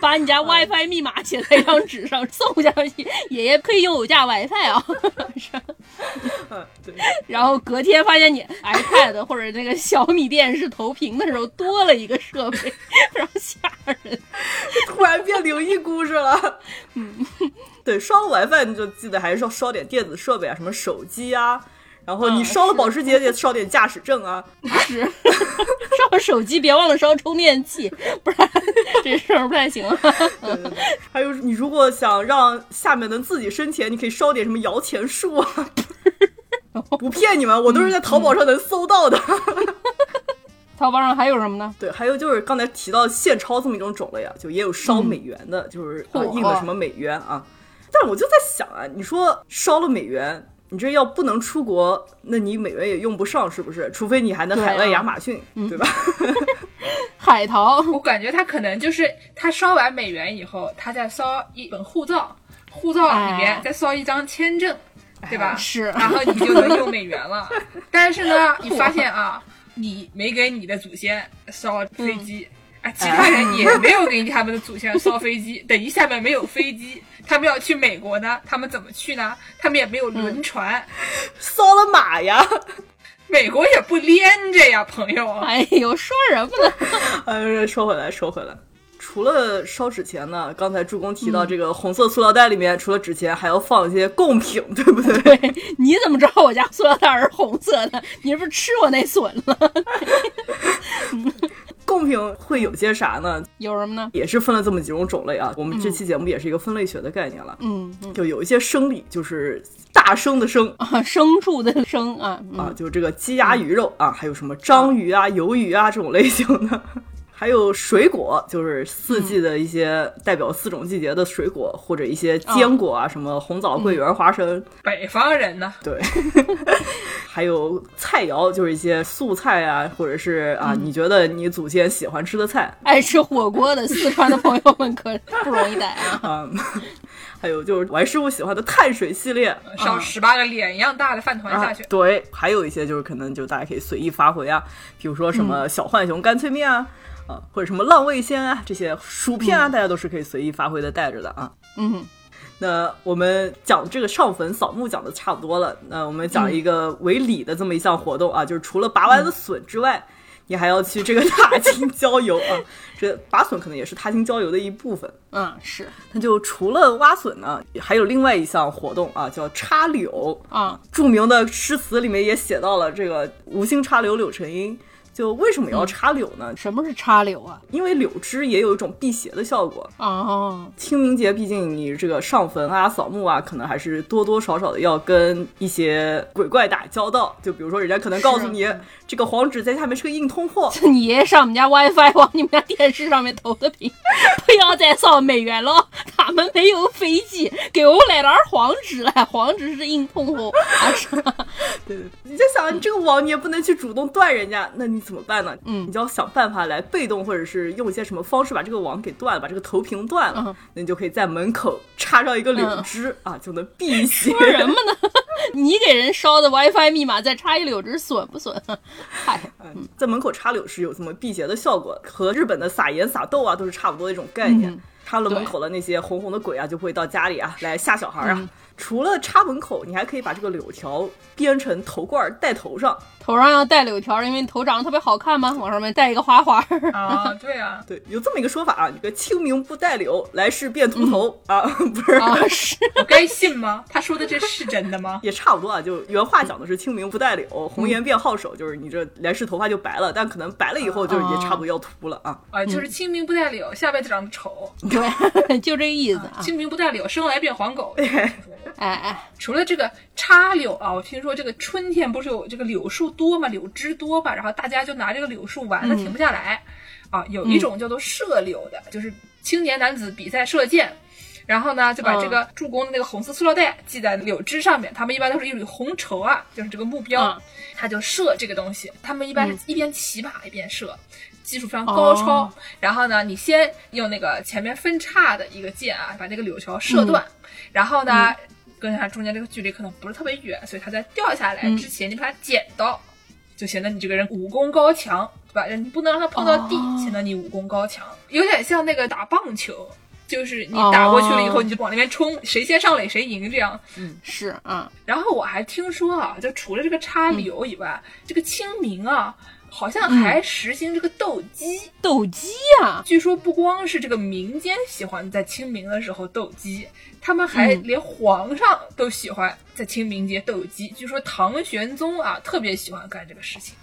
把你家 WiFi 密码写在一张纸上送下去。爷爷可以用我家 WiFi 啊，是。对。然后隔天发现你 iPad 或者那个小米电视投屏的时候多了一个设备，非常吓人。[LAUGHS] 突然变灵异故事了。嗯，对，烧了 WiFi 你就记得还是要烧点电子设备啊，什么手机啊。然后你烧了保时捷，得烧点驾驶证啊！[LAUGHS] 是，[LAUGHS] 烧手机别忘了烧充电器，不然 [LAUGHS] 这事儿不太行。还有，你如果想让下面能自己生钱，你可以烧点什么摇钱树啊！不骗你们，我都是在淘宝上能搜到的。淘宝上还有什么呢？对，还有就是刚才提到现钞这么一种种类啊，就也有烧美元的，就是印的什么美元啊。但我就在想啊，你说烧了美元。你这要不能出国，那你美元也用不上，是不是？除非你还能海外亚马逊，对吧？[LAUGHS] 海淘，我感觉他可能就是他烧完美元以后，他再烧一本护照，护照里面再烧一张签证，对吧？是，然后你就能用美元了。[LAUGHS] 但是呢，你发现啊，你没给你的祖先烧飞机。啊，其他人也没有给他们的祖先烧飞机，等于下面没有飞机，他们要去美国呢，他们怎么去呢？他们也没有轮船，[LAUGHS] 烧了马呀，[LAUGHS] 美国也不连着呀，朋友。[LAUGHS] 哎呦，说什么呢。哎，说回来，说回来，除了烧纸钱呢，刚才助攻提到这个红色塑料袋里面，除了纸钱，还要放一些贡品，对不对？你怎么知道我家塑料袋是红色的？你是不是吃我那笋了？贡品会有些啥呢？有什么呢？也是分了这么几种种类啊。我们这期节目也是一个分类学的概念了。嗯，就有一些生理，就是大生的生 [LAUGHS] 啊，牲畜的生啊啊，就这个鸡鸭鱼肉啊，还有什么章鱼啊、鱿鱼啊这种类型的。还有水果，就是四季的一些代表四种季节的水果，或者一些坚果啊，什么红枣、桂圆、花生。北方人呢？对。[LAUGHS] 还有菜肴，就是一些素菜啊，或者是啊，你觉得你祖先喜欢吃的菜。爱吃火锅的四川的朋友们可 [LAUGHS] 不容易逮啊。[LAUGHS] 还有就是王师傅喜欢的碳水系列，烧十八个脸一样大的饭团下去。对，还有一些就是可能就大家可以随意发挥啊，比如说什么小浣熊干脆面啊。啊，或者什么浪味仙啊，这些薯片啊，大家都是可以随意发挥的带着的啊。嗯，那我们讲这个上坟扫墓讲的差不多了，那我们讲一个为礼的这么一项活动啊，就是除了拔完的笋之外，你还要去这个踏青郊游啊。这拔笋可能也是踏青郊游的一部分。嗯，是。那就除了挖笋呢，还有另外一项活动啊，叫插柳啊。著名的诗词里面也写到了这个“无心插柳柳成荫”。就为什么要插柳呢？什么是插柳啊？因为柳枝也有一种辟邪的效果。哦，清明节毕竟你这个上坟啊、扫墓啊，可能还是多多少少的要跟一些鬼怪打交道。就比如说，人家可能告诉你这个黄纸在下面是个硬通货，你爷爷上我们家 WiFi 往你们家电视上面投个屏，不要再扫美元了，他们没有飞机，给我来点黄纸来，黄纸是硬通货，是吧？[LAUGHS] 对对，你就想你这个网你也不能去主动断人家，那你怎么办呢？嗯你就要想办法来被动或者是用一些什么方式把这个网给断了，把这个投屏断了，嗯那你就可以在门口插上一个柳枝、啊，就能辟邪。[LAUGHS] 说什么呢？你给人烧的 WiFi 密码再插一柳枝，损不损？[LAUGHS] 嗨，嗯在门口插柳是有这么辟邪的效果，和日本的撒盐撒豆啊都是差不多的一种概念。嗯插了门口的那些红红的鬼啊，就会到家里啊来吓小孩啊。嗯除了插门口，你还可以把这个柳条编成头冠儿戴头上。头上要戴柳条，因为你头长得特别好看嘛，往上面戴一个花花。啊，[LAUGHS] 对啊，对，有这么一个说法啊，这个清明不戴柳，来世变秃头、啊，[LAUGHS] 不是。啊，[LAUGHS] 是我该信吗？他说的这是真的吗？也差不多啊，就原话讲的是清明不戴柳，红颜变好手，就是你这来世头发就白了，但可能白了以后就也差不多要秃了啊。啊，就是清明不戴柳，下辈子长得丑；对，就这个意思啊。清明不戴柳，生来变黄狗。哎哎，除了这个插柳啊，我听说这个春天不是有这个柳树多嘛，柳枝多嘛，然后大家就拿这个柳树玩的停不下来、啊。有一种叫做射柳的，就是青年男子比赛射箭。然后呢，就把这个助攻的那个红色塑料袋系在柳枝上面。他们一般都是一缕红绸啊，就是这个目标，嗯他就射这个东西。他们一般是一边骑马一边射，技术非常高超。哦然后呢，你先用那个前面分叉的一个箭啊，把这个柳条射断，然后呢，跟它中间这个距离可能不是特别远，所以它在掉下来之前，你把它捡到，就显得你这个人武功高强，对吧？你不能让它碰到地，哦显得你武功高强，有点像那个打棒球。就是你打过去了以后，哦你就往那边冲，谁先上垒谁赢这样。嗯是啊，然后我还听说啊，就除了这个插嗯柳以外，这个清明啊，好像还实行这个斗鸡。斗鸡呀，据说不光是这个民间喜欢在清明的时候斗鸡，他们还嗯连皇上都喜欢在清明节斗鸡。据说唐玄宗啊特别喜欢干这个事情，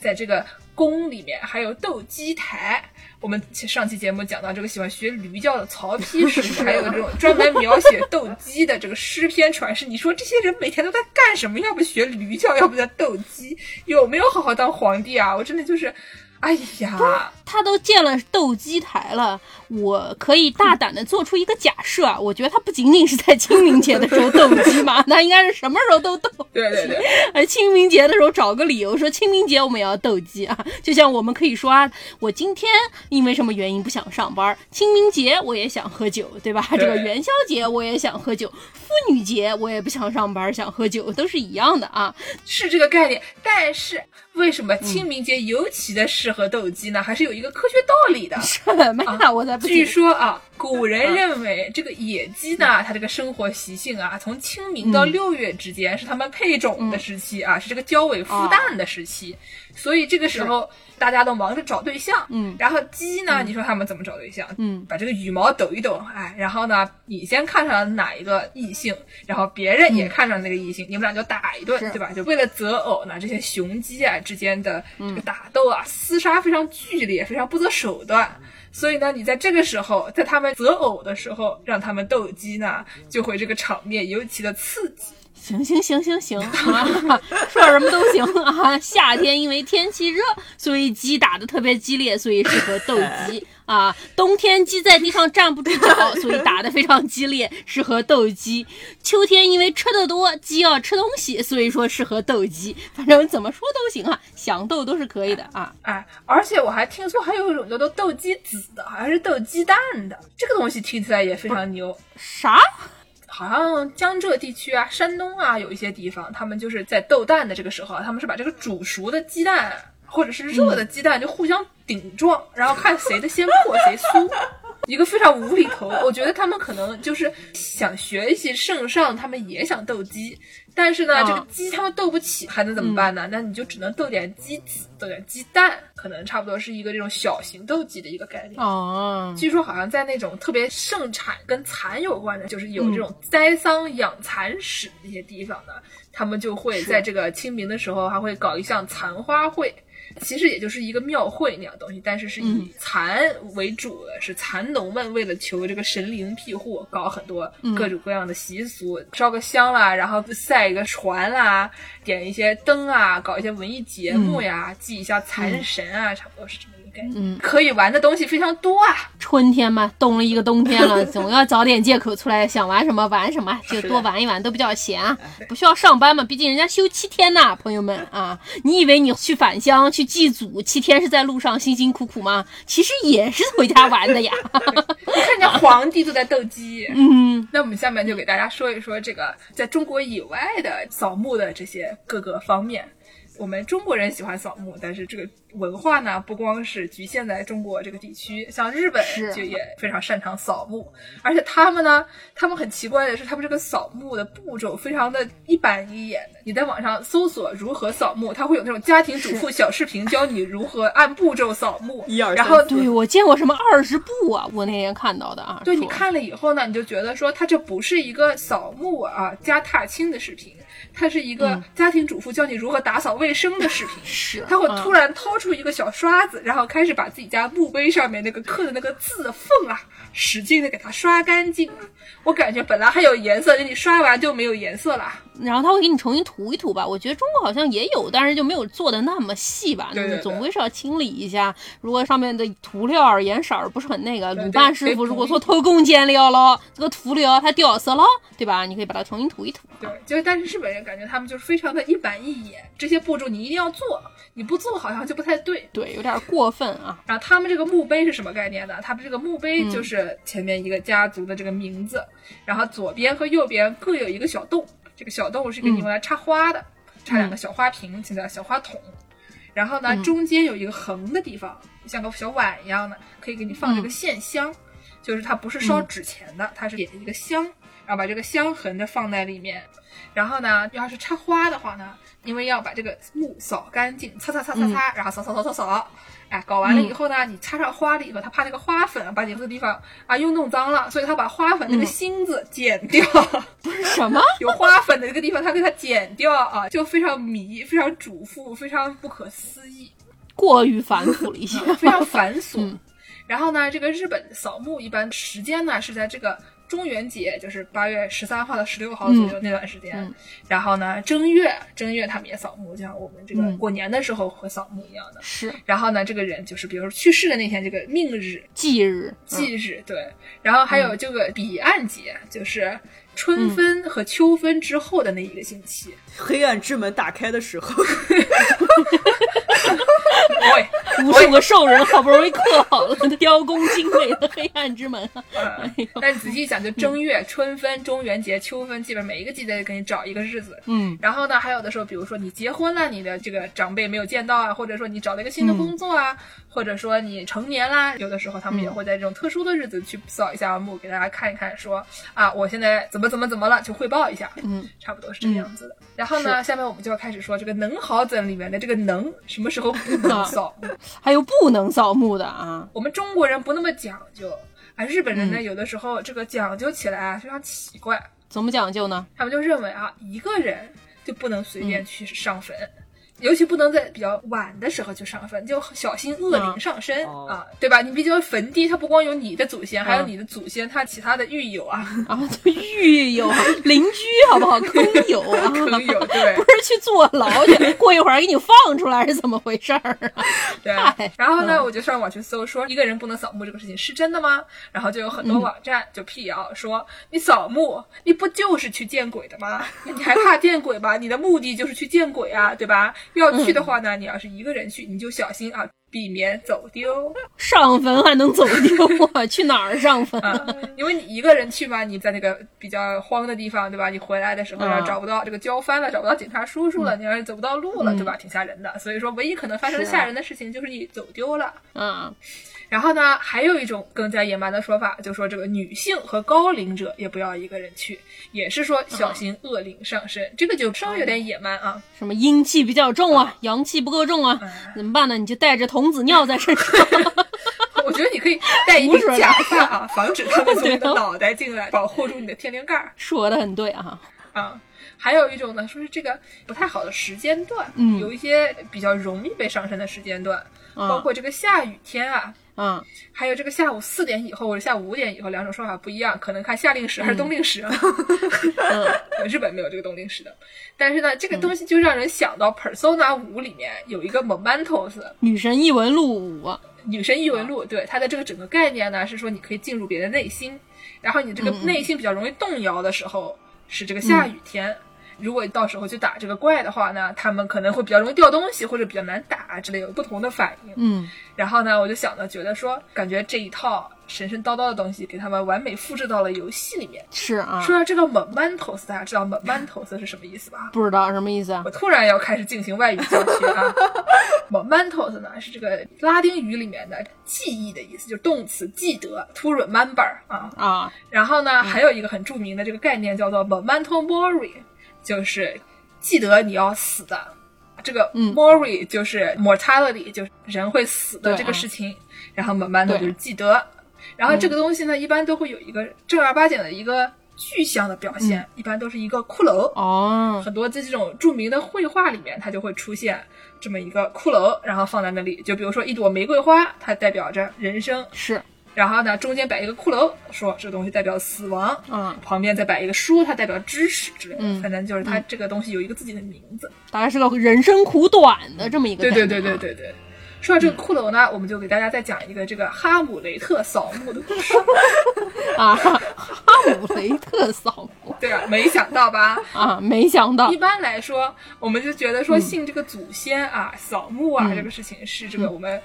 在这个宫里面还有斗鸡台。我们上期节目讲到这个喜欢学驴叫的曹丕是不是，还有这种专门描写斗鸡的这个诗篇传世。你说这些人每天都在干什么？要不学驴叫，要不在斗鸡，有没有好好当皇帝啊？我真的就是，哎呀，他都建了斗鸡台了，我可以大胆的做出一个假设啊，我觉得他不仅仅是在清明节的时候斗鸡嘛，[LAUGHS] 那应该是什么时候都斗。对对对。哎，清明节的时候找个理由说清明节我们也要斗鸡啊，就像我们可以说啊，我今天因为什么原因不想上班，清明节我也想喝酒，对吧？对这个元宵节我也想喝酒，妇女节我也不想上班，想喝酒，都是一样的啊。是这个概念，但是为什么清明节尤其的适合斗鸡呢？还是有一个科学道理的。[LAUGHS] 什么呀？我才不据。说啊，古人认为这个野鸡呢，它这个生活习性啊，从清明到六月之间是它们配种的时期啊，是这个交尾孵蛋的时期，所以这个时候大家都忙着找对象。嗯然后鸡呢，你说他们怎么找对象？嗯把这个羽毛抖一抖，哎，然后呢，你先看上了哪一个异性，然后别人也看上那个异性，你们俩就打一顿，对吧？就为了择偶呢，这些雄鸡啊之间的这个打斗啊、厮杀非常剧烈，非常不择手段。所以呢，你在这个时候，在他们择偶的时候，让他们斗鸡呢，就会这个场面尤其的刺激。行行行行行啊，说什么都行啊。夏天因为天气热，所以鸡打得特别激烈，所以适合斗鸡啊。冬天鸡在地上站不住脚，所以打得非常激烈，适合斗鸡。秋天因为吃的多，鸡要吃东西，所以说适合斗鸡。反正怎么说都行啊，想斗都是可以的啊。哎，而且我还听说还有一种叫做斗鸡子的，好像是斗鸡蛋的，这个东西听起来也非常牛。啥？好像江浙地区啊、山东啊，有一些地方，他们就是在斗蛋的这个时候，他们是把这个煮熟的鸡蛋或者是热的鸡蛋就互相顶撞，然后看谁的先破谁酥。[LAUGHS] 一个非常无厘头，我觉得他们可能就是想学习圣上，他们也想斗鸡，但是呢，啊这个鸡他们斗不起，还能怎么办呢？那你就只能斗点鸡子，斗点鸡蛋，可能差不多是一个这种小型斗鸡的一个概念。哦，据说好像在那种特别盛产跟蚕有关的，就是有这种栽桑养蚕史那些地方呢，他们就会在这个清明的时候还会搞一项蚕花会。其实也就是一个庙会那样东西，但是是以蚕为主的，是蚕农们为了求这个神灵庇护，搞很多各种各样的习俗，烧个香啦，然后赛一个船啦，点一些灯啊，搞一些文艺节目呀，祭一下蚕神啊，差不多是这么。嗯，可以玩的东西非常多啊！春天嘛，冻了一个冬天了，[LAUGHS] 总要找点借口出来，想玩什么玩什么，就多玩一玩，都比较闲啊，不需要上班嘛，毕竟人家休七天呐，朋友们啊，你以为你去返乡去祭祖七天是在路上辛辛苦苦吗？其实也是回家玩的呀。[LAUGHS] 看见皇帝都在斗鸡。[LAUGHS] 嗯，那我们下面就给大家说一说这个在中国以外的扫墓的这些各个方面。我们中国人喜欢扫墓，但是这个文化呢，不光是局限在中国这个地区，像日本就也非常擅长扫墓，而且他们呢，他们很奇怪的是，他们这个扫墓的步骤非常的一板一眼的。你在网上搜索如何扫墓，它会有那种家庭主妇小视频，教你如何按步骤扫墓。一二然后对我见过什么二十步啊，我那天看到的啊。对你看了以后呢，你就觉得说，它这不是一个扫墓啊加踏青的视频。它是一个家庭主妇教你如何打扫卫生的视频，[LAUGHS] 是他会突然掏出一个小刷子，然后开始把自己家墓碑上面那个刻的那个字的缝啊，使劲的给它刷干净。我感觉本来还有颜色，给你刷完就没有颜色了。然后他会给你重新涂一涂吧，我觉得中国好像也有，但是就没有做的那么细吧。对对对。总归是要清理一下，如果上面的涂料颜色不是很那个，鲁班师傅如果说偷工减料了，这个涂料它掉色了，对吧？你可以把它重新涂一涂。对，就是但是日本人感觉他们就是非常的一板一眼，这些步骤你一定要做，你不做好像就不太对。对，有点过分啊。然后他们这个墓碑是什么概念呢？他们这个墓碑就是前面一个家族的这个名字，然后左边和右边各有一个小洞。这个小洞是给你用来插花的，插两个小花瓶，现在小花筒。然后呢，中间有一个横的地方，像个小碗一样的，可以给你放这个线香，就是它不是烧纸钱的，它是点一个香，然后把这个香横着放在里面。然后呢，要是插花的话呢，因为要把这个木扫干净，擦擦擦擦擦，然后扫扫扫扫扫。哎，搞完了以后呢，你插上花了以后，他怕那个花粉把你这个地方啊又弄脏了，所以他把花粉那个芯子剪掉。[LAUGHS] 什么有花粉的这个地方，他给它剪掉啊，就非常迷，非常主妇，非常不可思议，过于繁复了一些，非常繁琐。然后呢，这个日本扫墓一般时间呢是在这个。中元节就是八月十三号到十六号左右那段时间，然后呢，正月正月他们也扫墓，就像我们这个过年的时候会扫墓一样的。是，然后呢，这个人就是比如说去世的那天，这个命日、忌日、忌日，对。然后还有这个彼岸节，就是春分和秋分之后的那一个星期，黑暗之门打开的时候。[LAUGHS] 喂，无数个兽人好不容易刻好了雕工精美的黑暗之门。但仔细想，就正月、春分、中元节、秋分，基本每一个季节给你找一个日子。嗯，然后呢，还有的时候，比如说你结婚了，你的这个长辈没有见到啊，或者说你找了一个新的工作啊，或者说你成年啦，有的时候他们也会在这种特殊的日子去扫一下墓，给大家看一看，说啊，我现在怎么怎么怎么了，就汇报一下。嗯，差不多是这个样子的。然后呢，下面我们就要开始说这个能好怎里面的这个能什么时候不能 [LAUGHS] 扫墓，还有不能扫墓的啊。我们中国人不那么讲究，而日本人呢，有的时候这个讲究起来啊非常奇怪。怎么讲究呢？他们就认为啊，一个人就不能随便去上坟。尤其不能在比较晚的时候去上坟，就小心恶灵上身啊，对吧？你毕竟坟地它不光有你的祖先，还有你的祖先他其他的狱友啊啊，[LAUGHS] 狱友、邻居好不好？坑友啊，[LAUGHS] 坑友对，[LAUGHS] 不是去坐牢去，过一会儿给你放出来是怎么回事儿？对。然后呢，我就上网去搜，说一个人不能扫墓这个事情是真的吗？然后就有很多网站就辟谣说，你扫墓你不就是去见鬼的吗？你还怕见鬼吗？你的目的就是去见鬼啊，对吧？要去的话呢，你要是一个人去，你就小心啊，避免走丢。上坟还能走丢啊？[LAUGHS] 去哪儿上坟？因为你一个人去嘛，你在那个比较荒的地方，对吧？你回来的时候要找不到这个交番了，找不到警察叔叔了，你要是走不到路了，对吧？挺吓人的。所以说，唯一可能发生吓人的事情就是你走丢了。嗯。然后呢，还有一种更加野蛮的说法，就说这个女性和高龄者也不要一个人去，也是说小心恶灵上身。这个就稍微有点野蛮啊。什么阴气比较重啊，阳气不够重啊，[LAUGHS] 怎么办呢？你就带着童子尿在身上。我觉得你可以戴一顶假发啊，防止他们从你的脑袋进来，保护住你的天灵盖。[LAUGHS] 说的很对啊。啊。还有一种呢，说是这个不太好的时间段，嗯有一些比较容易被上身的时间段，包括这个下雨天啊，嗯，还有这个下午四点以后或者下午五点以后，两种说法不一样，可能看夏令时还是冬令时啊。[LAUGHS] [LAUGHS] 嗯。日本没有这个冬令时的，但是呢，这个东西就让人想到 Persona 五里面有一个 Momentos 女神异闻录五，女神异闻录，对它的这个整个概念呢，是说你可以进入别人内心，然后你这个内心比较容易动摇的时候，是这个下雨天。如果到时候去打这个怪的话呢，他们可能会比较容易掉东西，或者比较难打之类，有不同的反应。嗯然后呢，我就想到，觉得说，感觉这一套神神叨叨的东西，给他们完美复制到了游戏里面。是啊，说到这个 Momentos，大家知道 Momentos 是什么意思吧？不知道什么意思啊我？突然要开始进行外语教学啊。[LAUGHS] Momentos 呢是这个拉丁语里面的记忆的意思，就是动词记得，to remember 啊。啊，然后呢，还有一个很著名的这个概念叫做 memento mori，就是记得你要死的。这个 mori 就是 mortality，就是人会死的这个事情。然后 memento 对就是记得。然后这个东西呢，一般都会有一个正儿八经的一个具象的表现，一般都是一个骷髅。哦，很多在这种著名的绘画里面，它就会出现这么一个骷髅，然后放在那里。就比如说一朵玫瑰花，它代表着人生，是，然后呢中间摆一个骷髅，说这个东西代表死亡。嗯，旁边再摆一个书，它代表知识之类的。嗯反正就是它这个东西有一个自己的名字。大概是个人生苦短的这么一个对。对对对对对。说到这个骷髅呢，我们就给大家再讲一个这个哈姆雷特扫墓的故事。[LAUGHS] 啊，哈姆雷特扫墓对啊，没想到吧？啊，没想到一般来说，我们就觉得说信这个祖先啊、扫墓啊、这个事情是这个我们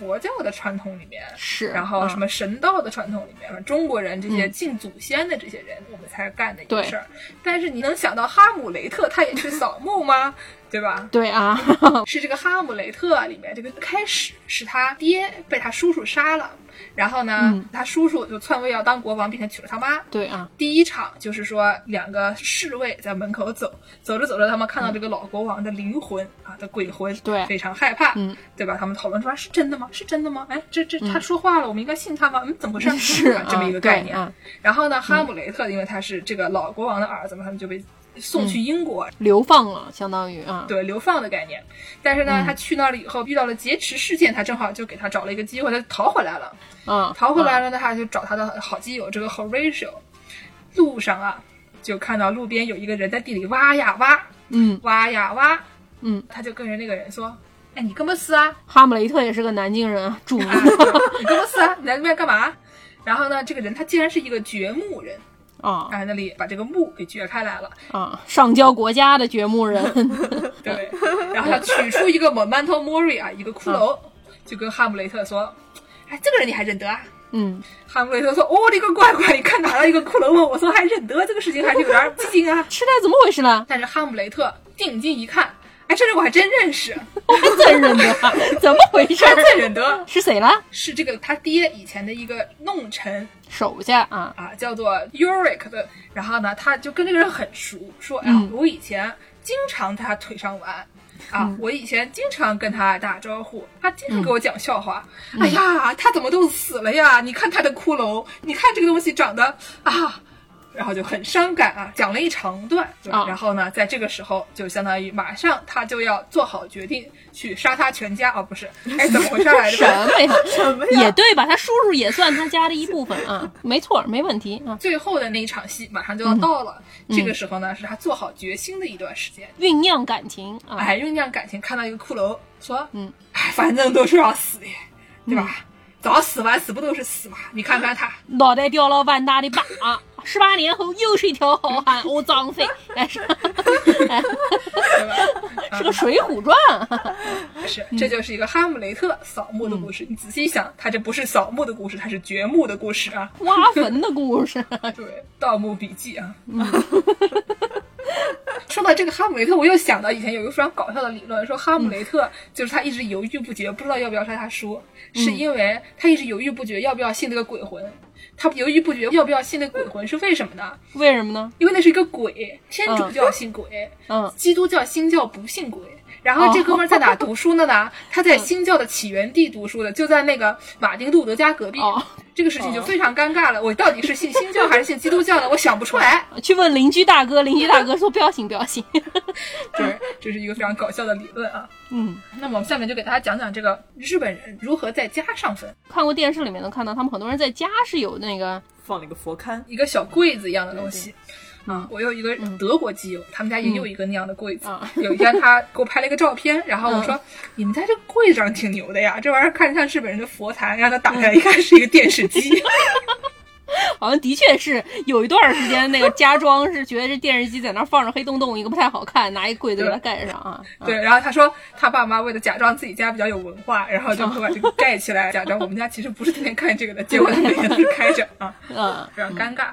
佛教的传统里面，是然后什么神道的传统里面，中国人这些敬祖先的这些人，我们才干的一个事儿。但是你能想到哈姆雷特他也去扫墓吗？[LAUGHS] 对吧？对啊，[LAUGHS] 是这个哈姆雷特里面这个开始是他爹被他叔叔杀了，然后呢，嗯他叔叔就篡位要当国王，并且娶了他妈。对啊，第一场就是说，两个侍卫在门口走，走着走着，他们看到这个老国王的灵魂啊的鬼魂，对非常害怕，嗯，对吧？他们讨论说，是真的吗？是真的吗？哎，这这他说话了，我们应该信他吗？嗯，怎么回事？[LAUGHS] 是啊 [LAUGHS] 这么一个啊概念。然后呢，哈姆雷特因为他是这个老国王的儿子嘛，他们就被送去英国，流放了，相当于啊，对流放的概念。但是呢，嗯他去那了以后遇到了劫持事件，他正好就给他找了一个机会，他逃回来了。啊，逃回来了呢，他就找他的好基友这个 Horatio。路上啊，就看到路边有一个人在地里挖呀挖，嗯挖呀挖，嗯，他就跟人那个人说：“哎，你干嘛死啊？哈姆雷特也是个南京人啊，著名啊你干嘛死啊？你来这边干嘛？”然后呢，这个人他竟然是一个掘墓人，啊。在，那里把这个墓给掘开来了，啊，上交国家的掘墓人，[LAUGHS] 对，然后他取出一个 Memento Mori 啊，一个骷髅，就跟哈姆雷特说：“哎，这个人你还认得啊？”嗯，哈姆雷特说：“哦，这个乖乖，你看拿了一个骷髅，我说还认得这个事情还是有点激进啊。[LAUGHS] 吃的怎么回事呢”？但是哈姆雷特定睛一看，哎，这人我还真认识，[LAUGHS] 我认得，[LAUGHS] 怎么回事？还真认得，是谁了？是这个他爹以前的一个弄臣手下啊，啊，叫做 Uric 的。然后呢，他就跟这个人很熟，说：“哎呀，嗯我以前经常在他腿上玩。”啊，我以前经常跟他打招呼，他经常给我讲笑话。哎呀，他怎么都死了呀？你看他的骷髅，你看这个东西长得啊，然后就很伤感啊，讲了一长段。然后呢，在这个时候就相当于马上他就要做好决定去杀他全家啊，不是，[LAUGHS] 哎，怎么回事来着？什么呀？什么呀？也对吧？他叔叔也算他家的一部分啊，没错，没问题啊。最后的那一场戏马上就要到了，这个时候呢，是他做好决心的一段时间。酝酿感情啊，哎，酝酿感情，看到一个骷髅，说，嗯，哎，反正都是要死的，对吧？早死晚死不都是死吗？你看看他，脑袋掉了万大的疤，十八年后又是一条好汉，我张飞，哎是，[LAUGHS] 个《水浒传》是，这就是一个哈姆雷特扫墓的故事。你仔细想，他这不是扫墓的故事，他是掘墓的故事啊。挖坟的故事。[LAUGHS] 对，《盗墓笔记》啊。[LAUGHS] 说到这个哈姆雷特，我又想到以前有一个非常搞笑的理论，说哈姆雷特就是他一直犹豫不决，不知道要不要杀他叔，是因为他一直犹豫不决要不要信那个鬼魂。他犹豫不决要不要信那个鬼魂是为什么呢？为什么呢？因为那是一个鬼，天主教信鬼，嗯基督教、新教不信鬼。然后这哥们儿在哪读书呢呢？他在新教的起源地读书的，就在那个马丁路德家隔壁。哦这个事情就非常尴尬了，我到底是信新教还是信基督教呢？我想不出来。[LAUGHS] 去问邻居大哥，邻居大哥说不要信，不要信。[LAUGHS] 对，这是一个非常搞笑的理论啊。[LAUGHS] 嗯，那么我们下面就给大家讲讲这个日本人如何在家上坟。看过电视里面能看到，他们很多人在家是有那个放了一个佛龛，一个小柜子一样的东西。啊，我有一个德国基友，他们家也有一个那样的柜子。啊有一天他给我拍了一个照片，然后我说：“你们家这个柜子长得挺牛的呀，这玩意儿看着像日本人的佛坛。”让他打开一看，是一个电视机。[LAUGHS] [LAUGHS] 好像的确是有一段时间，那个家装是觉得这电视机在那儿放着黑洞洞一个不太好看，拿一柜子给它盖上啊。对，然后他说他爸妈为了假装自己家比较有文化，然后就会把这个盖起来，假装我们家其实不是天天看这个的，结果他每天都是开着啊。嗯非常尴尬。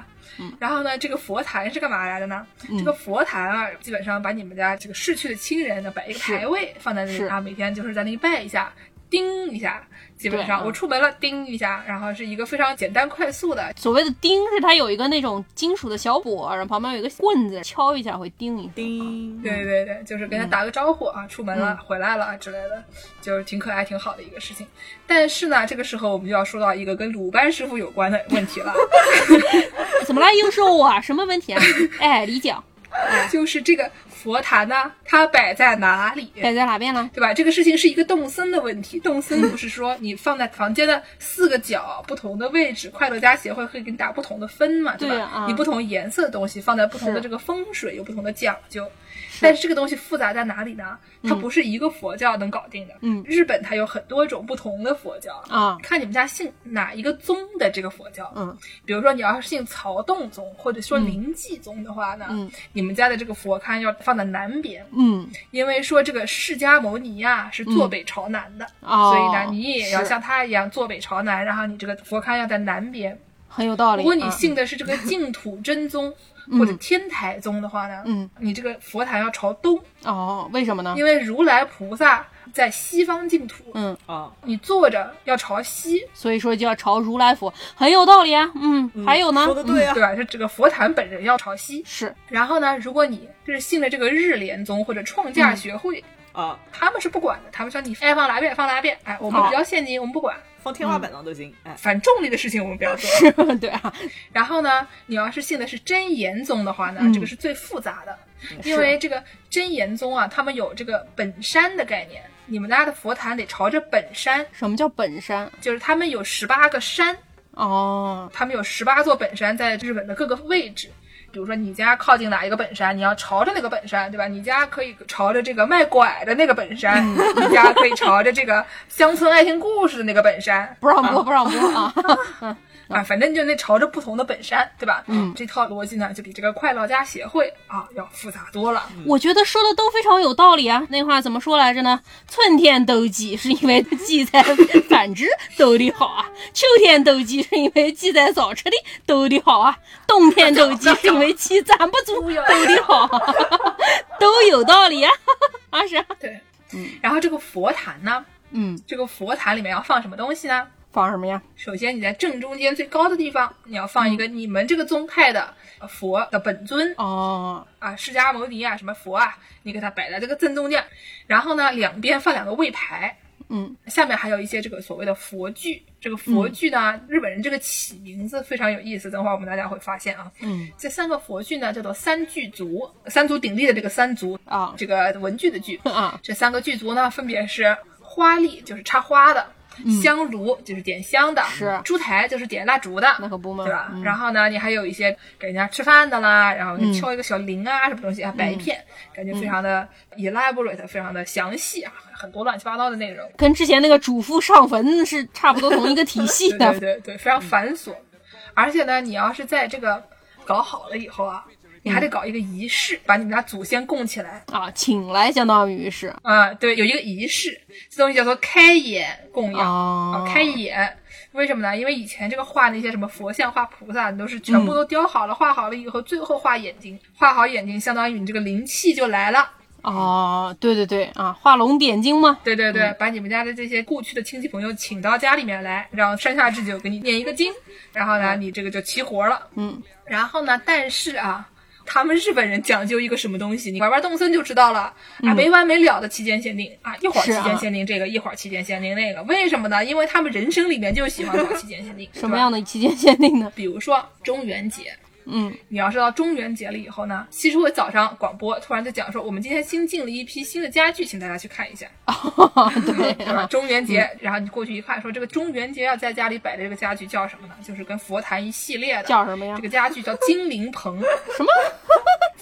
然后呢，这个佛坛是干嘛来的呢？这个佛坛啊，基本上把你们家这个逝去的亲人呢，摆一个牌位放在那里啊，每天就是在那里拜一下，叮一下。基本上我出门了，叮一下，然后是一个非常简单快速的。所谓的叮是它有一个那种金属的小钵，然后旁边有一个棍子，敲一下会叮一下。叮，对对对，就是跟他打个招呼啊，出门了、嗯回来了啊之类的，就是挺可爱、挺好的一个事情。但是呢，这个时候我们就要说到一个跟鲁班师傅有关的问题了。[LAUGHS] 怎么了？又是我啊？什么问题啊？哎，李讲，[LAUGHS] 就是这个佛坛呢，它摆在哪里？摆在哪边了？对吧？这个事情是一个动森的问题。动森不是说你放在房间的四个角不同的位置，快乐家协会会给你打不同的分嘛，吧？对啊你不同颜色的东西放在不同的这个风水有不同的讲究。但是这个东西复杂在哪里呢？它不是一个佛教能搞定的。嗯日本它有很多种不同的佛教啊看你们家信哪一个宗的这个佛教。嗯，比如说你要是信曹洞宗或者说灵济宗的话呢，嗯你们家的这个佛龛要放在南边。嗯，因为说这个释迦牟尼呀、是坐北朝南的，哦所以呢，你也要像他一样坐北朝南，然后你这个佛龛要在南边。很有道理。如果你啊信的是这个净土真宗、或者天台宗的话呢，嗯，你这个佛坛要朝东，哦，为什么呢？因为如来菩萨在西方净土，嗯，啊，你坐着要朝西，所以说就要朝如来佛，很有道理啊。嗯，还有呢？说的对啊对，吧？是这个佛坛本人要朝西。是然后呢，如果你就是信了这个日莲宗或者创价学会，啊，他们是不管的，他们说你爱放哪边放哪边，哎，我们哦比较现金，我们不管。放天花板上都行，哎，反重力的事情我们不要做。[LAUGHS] 对啊，然后呢，你要是信的是真言宗的话呢，嗯这个是最复杂的，因为这个真言宗啊，他们有这个本山的概念。你们家的佛坛得朝着本山，什么叫本山？就是他们有十八个山，哦，他们有十八座本山在日本的各个位置。比如说你家靠近哪一个本山，你要朝着那个本山，对吧？你家可以朝着这个卖拐的那个本山，你家可以朝着这个乡村爱情故事的那个本山，不让播，不让播啊！[LAUGHS] 啊，反正就那朝着不同的本山，对吧？嗯，这套逻辑呢，就比这个快乐家协会啊要复杂多了。我觉得说的都非常有道理啊。那话怎么说来着呢？春天斗鸡是因为鸡在繁殖斗得好啊，[LAUGHS] 秋天斗鸡是因为鸡在早吃的斗得好啊，冬天斗鸡是因为鸡攒不足 [LAUGHS] 斗的好啊，[LAUGHS] 都有道理啊。啊是啊，对，嗯，然后这个佛坛呢，嗯，这个佛坛里面要放什么东西呢？放什么呀？首先，你在正中间最高的地方，你要放一个你们这个宗派的呃佛的本尊哦，啊，释迦牟尼啊，什么佛啊，你给它摆在这个正中间。然后呢，两边放两个位牌，嗯，下面还有一些这个所谓的佛具。这个佛具呢，日本人这个起名字非常有意思，等会儿我们大家会发现啊。嗯，这三个佛具呢叫做三具足，三足鼎立的这个三足啊这个文具的具啊，这三个具足呢分别是花粒，就是插花的。香炉就是点香的，嗯是烛台就是点蜡烛的，那可不嘛对吧？嗯然后呢，你还有一些给人家吃饭的啦，然后敲一个小铃啊，什么东西啊，摆一片，感觉非常的 elaborate，非常的详细啊，很多乱七八糟的内容。跟之前那个主妇上坟是差不多同一个体系 [LAUGHS] 对的对。对对，非常繁琐。而且呢，你要是在这个搞好了以后啊，你还得搞一个仪式，把你们家祖先供起来啊，请来相当于是啊。对，有一个仪式，这东西叫做开眼供养哦啊，开眼。为什么呢？因为以前这个画那些什么佛像、画菩萨，你都是全部都雕好了、画好了以后，最后画眼睛，画好眼睛，相当于你这个灵气就来了。哦，对对对啊，画龙点睛嘛。对对对，把你们家的这些故去的亲戚朋友请到家里面来，让山下智久给你念一个经，然后呢，你这个就齐活了。嗯，然后呢，但是啊，他们日本人讲究一个什么东西，你玩玩动森就知道了啊，没完没了的期间限定啊，一会儿期间限定这个，一会儿期间限定那个，为什么呢？因为他们人生里面就喜欢搞期间限定，[LAUGHS] 什么样的期间限定呢？比如说中元节，嗯，你要是到中元节了以后呢，西施会早上广播突然就讲说，我们今天新进了一批新的家具，请大家去看一下，[LAUGHS] 对 [LAUGHS] 对吧？中元节，然后你过去一看，说这个中元节要在家里摆的这个家具叫什么呢？就是跟佛坛一系列的，叫什么呀这个家具叫精灵棚，[LAUGHS] 什么？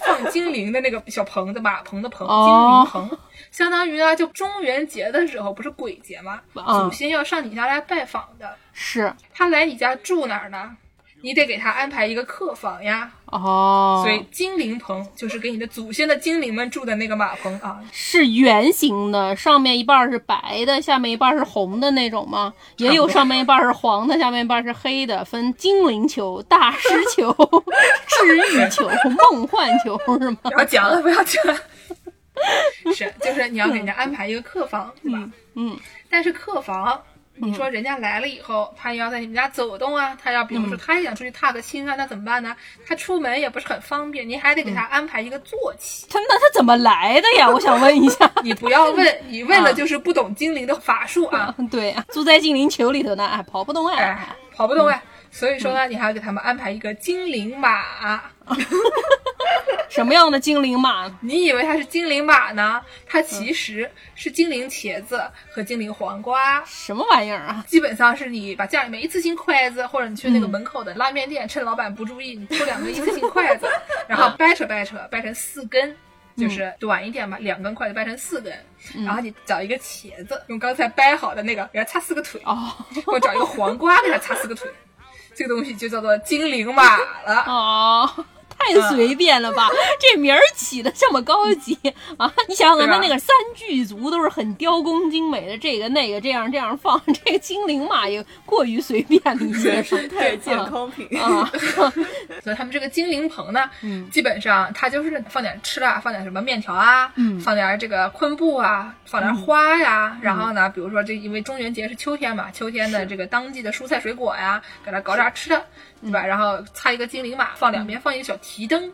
放精灵的那个小棚子，马棚的棚，精哦灵棚，相当于呢，就中元节的时候不是鬼节吗？嗯祖先要上你家来拜访的，是他来你家住哪儿呢？你得给他安排一个客房呀。哦，所以精灵棚就是给你的祖先的精灵们住的那个马棚啊。是圆形的，上面一半是白的，下面一半是红的那种吗？也有上面一半是黄的，下面一半是黑的，分精灵球、大师球、[LAUGHS] 治愈球、梦幻球是吗？不要讲了，不要讲了。是，就是你要给人家安排一个客房，对吧？嗯，但是客房，你说人家来了以后，他要在你们家走动啊，他要比如说他也想出去踏个青啊，那怎么办呢？他出门也不是很方便，你还得给他安排一个坐骑。他那他怎么来的呀？我想问一下。你不要问，[LAUGHS] 你问了就是不懂精灵的法术啊，对啊，住在精灵球里头呢，哎，跑不动哎。哎，跑不动哎。所以说呢，你还要给他们安排一个精灵马。[LAUGHS] 什么样的精灵马？你以为它是精灵马呢？它其实是精灵茄子和精灵黄瓜。什么玩意儿啊？基本上是你把家里面一次性筷子，或者你去那个门口的拉面店，趁老板不注意，你偷两个一次性筷子，[LAUGHS] 然后掰扯掰扯，掰成四根。就是短一点吧，两根筷子掰成四根，然后你找一个茄子，用刚才掰好的那个给它插四个腿，哦 [LAUGHS] 或者找一个黄瓜给它插四个腿，这个东西就叫做精灵马了。哦，太随便了吧？[LAUGHS] 这名儿起的这么高级啊！你想想看，对吧他那个三巨足都是很雕工精美的，这个那个这样这样放，这个精灵马也过于随便了一些原。生态 [LAUGHS] 健康品。啊，[LAUGHS] 所以他们这个精灵棚呢，嗯基本上它就是放点吃的，放点什么面条啊，嗯放点这个昆布啊，放点花呀，然后呢，比如说这因为中元节是秋天嘛，秋天的这个当季的蔬菜水果呀，给它搞点吃的，对嗯吧？然后插一个精灵马，放两边放一个小提灯。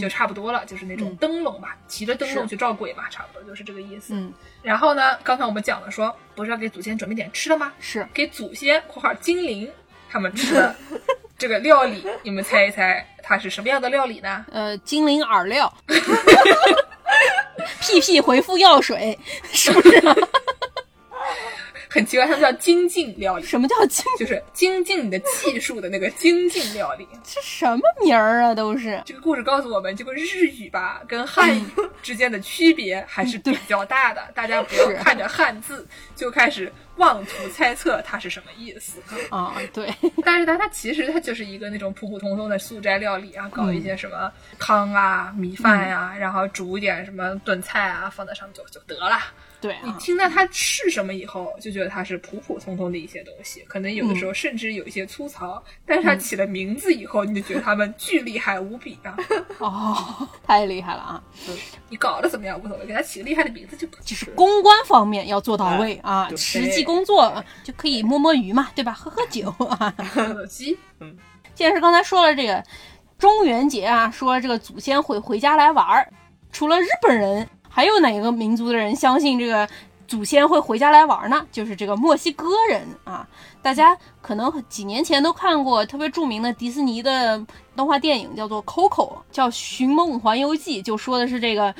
就差不多了，就是那种灯笼吧，提着灯笼去照鬼嘛，差不多就是这个意思。嗯，然后呢，刚才我们讲了说，不是要给祖先准备点吃的吗？是给祖先（括号精灵）他们吃的 [LAUGHS] 这个料理，你们猜一猜它是什么样的料理呢？呃，精灵饵料。[LAUGHS] 屁屁回复药水，是不是、啊？[LAUGHS] 很奇怪，他们叫精进料理，什么叫精？就是精进你的技术的那个精进料理。这什么名儿啊？都是这个故事告诉我们，这个日语吧跟汉语 [LAUGHS] 之间的区别还是比较大的。大家不要看着汉字就开始妄图猜测它是什么意思。[LAUGHS] 啊，对，[LAUGHS] 但是它，它其实它就是一个那种普普通通的素斋料理啊，搞一些什么汤啊、米饭呀、然后煮一点什么炖菜啊，放在上面就就得了。对啊，你听到它是什么以后，就觉得它是普普通通的一些东西，可能有的时候甚至有一些粗糙。但是它起了名字以后，你就觉得它们巨厉害无比啊！[LAUGHS] 哦，太厉害了啊！你搞得怎么样无所谓，给它起个厉害的名字就。就是公关方面要做到位啊，对实际工作就可以摸摸鱼嘛，对吧？喝喝酒啊。[LAUGHS] 鸡。嗯，既然是刚才说了这个中元节啊，说这个祖先会回家来玩儿，除了日本人，还有哪个民族的人相信这个祖先会回家来玩儿呢？就是这个墨西哥人啊。大家可能几年前都看过特别著名的迪士尼的动画电影，叫做《Coco》，叫《寻梦环游记》，就说的是这个。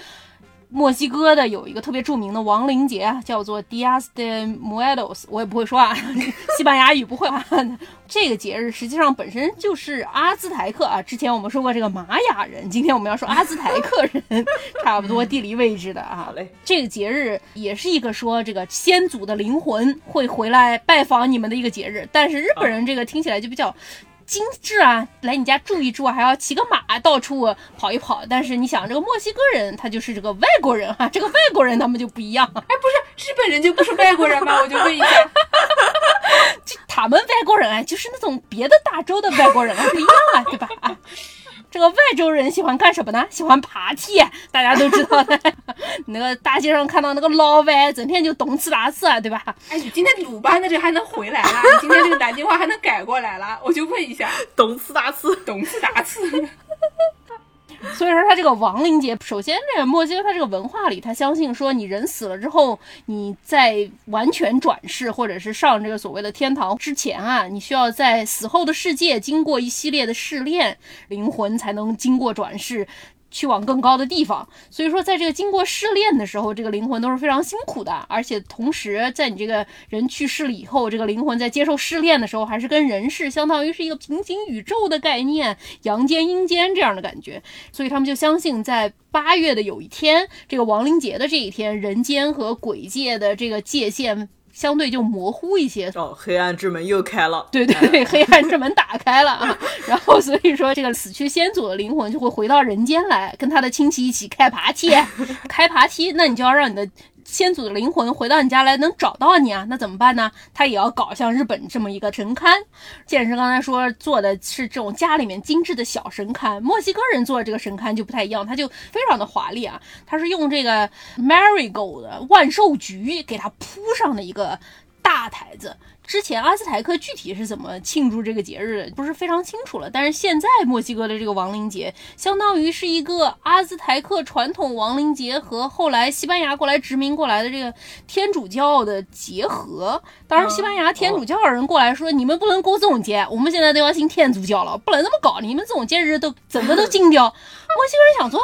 墨西哥的有一个特别著名的亡灵节啊，叫做 Dias de Muertos，我也不会说啊，[LAUGHS] 西班牙语不会啊。[LAUGHS] 这个节日实际上本身就是阿兹台克啊，之前我们说过这个玛雅人，今天我们要说阿兹台克人，差不多地理位置的啊好。嘞，这个节日也是一个说这个先祖的灵魂会回来拜访你们的一个节日，但是日本人这个听起来就比较。精致啊，来你家住一住，还要骑个马到处跑一跑。但是你想，这个墨西哥人他就是这个外国人哈、这个外国人他们就不一样，哎，不是日本人就不是 [LAUGHS] 外国人吗？我就问一下，[LAUGHS] 就他们外国人啊，就是那种别的大洲的外国人啊不一样啊，对吧？啊，这个外州人喜欢干什么呢？喜欢爬梯，大家都知道的。[LAUGHS] 那个大街上看到那个老外，整天就动次打次啊，对吧？哎，你今天鲁班的这还能回来了？你今天这个南京话还能改过来了？我就问一下，动次打次，动次打次。[LAUGHS] 所以说，他这个亡灵节，首先这个墨西哥他这个文化里，他相信说，你人死了之后，你在完全转世或者是上这个所谓的天堂之前啊，你需要在死后的世界经过一系列的试炼，灵魂才能经过转世。去往更高的地方，所以说，在这个经过试炼的时候，这个灵魂都是非常辛苦的，而且同时，在你这个人去世了以后，这个灵魂在接受试炼的时候，还是跟人世相当于是一个平行宇宙的概念，阳间阴间这样的感觉，所以他们就相信，在八月的有一天，这个亡灵节的这一天，人间和鬼界的这个界限。相对就模糊一些。哦，黑暗之门又开了，对对对，[LAUGHS] 黑暗之门打开了。啊，[LAUGHS] 然后所以说这个死去先祖的灵魂就会回到人间来，跟他的亲戚一起开爬梯，[LAUGHS] 开爬梯，那你就要让你的。先祖的灵魂回到你家来能找到你啊？那怎么办呢？他也要搞像日本这么一个神龛。剑师刚才说做的是这种家里面精致的小神龛，墨西哥人做的这个神龛就不太一样，它就非常的华丽啊。它是用这个 marigold 万寿菊给它铺上的一个大台子。之前阿兹台克具体是怎么庆祝这个节日，不是非常清楚了。但是现在墨西哥的这个亡灵节，相当于是一个阿兹台克传统亡灵节和后来西班牙过来殖民过来的这个天主教的结合。当时，西班牙天主教的人过来说，你们不能过这种节，我们现在都要信天主教了，不能这么搞，你们这种节日都整个都禁掉。墨西哥人想说，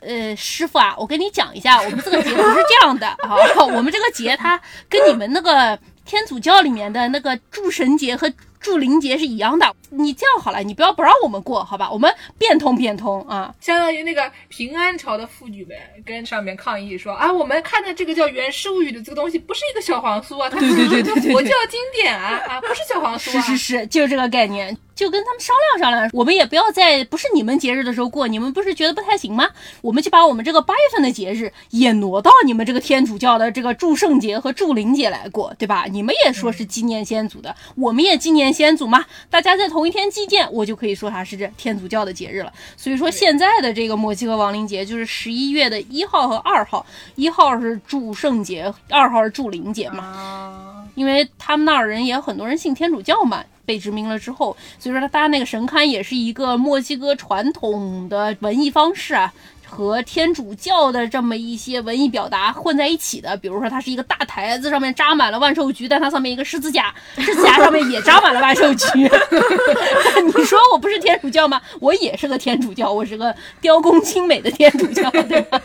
呃，师傅啊，我跟你讲一下，我们这个节不是这样的啊，我们这个节它跟你们那个。天主教里面的那个祝神节和祝灵节是一样的，你这样好了，你不要不让我们过，好吧？我们变通变通啊，相当于那个平安朝的妇女们跟上面抗议说啊，我们看的这个叫《原始物语》的这个东西不是一个小黄书啊，它是一个佛教经典啊啊，不是小黄书，是是是，就是这个概念。就跟他们商量商量，我们也不要在不是你们节日的时候过，你们不是觉得不太行吗？我们就把我们这个八月份的节日也挪到你们这个天主教的这个祝圣节和祝灵节来过，对吧？你们也说是纪念先祖的，我们也纪念先祖嘛，大家在同一天祭奠，我就可以说它是这天主教的节日了。所以说现在的这个墨西哥亡灵节就是十一月的一号和二号，一号是祝圣节，二号是祝灵节嘛，因为他们那儿人也有很多人信天主教嘛。被殖民了之后，所以说他搭那个神龛也是一个墨西哥传统的文艺方式啊。和天主教的这么一些文艺表达混在一起的，比如说它是一个大台子，上面扎满了万寿菊，但它上面一个十字架，十字架上面也扎满了万寿菊。[LAUGHS] 你说我不是天主教吗？我也是个天主教，我是个雕工精美的天主教，对吧？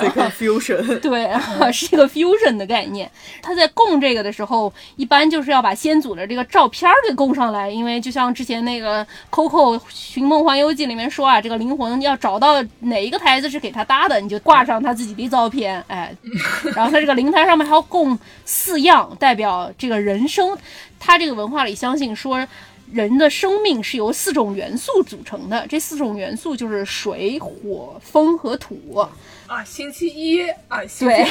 是一个 fusion，对，是一个 fusion 的概念。他在供这个的时候，一般就是要把先祖的这个照片给供上来，因为就像之前那个 Coco 寻梦环游记里面说啊，这个灵魂要找到哪一个台。子是给他搭的，你就挂上他自己的照片，哎，[LAUGHS] 然后他这个灵台上面还要供四样，代表这个人生。他这个文化里相信说，人的生命是由四种元素组成的，这四种元素就是水、火、风和土。啊，星期一啊，对，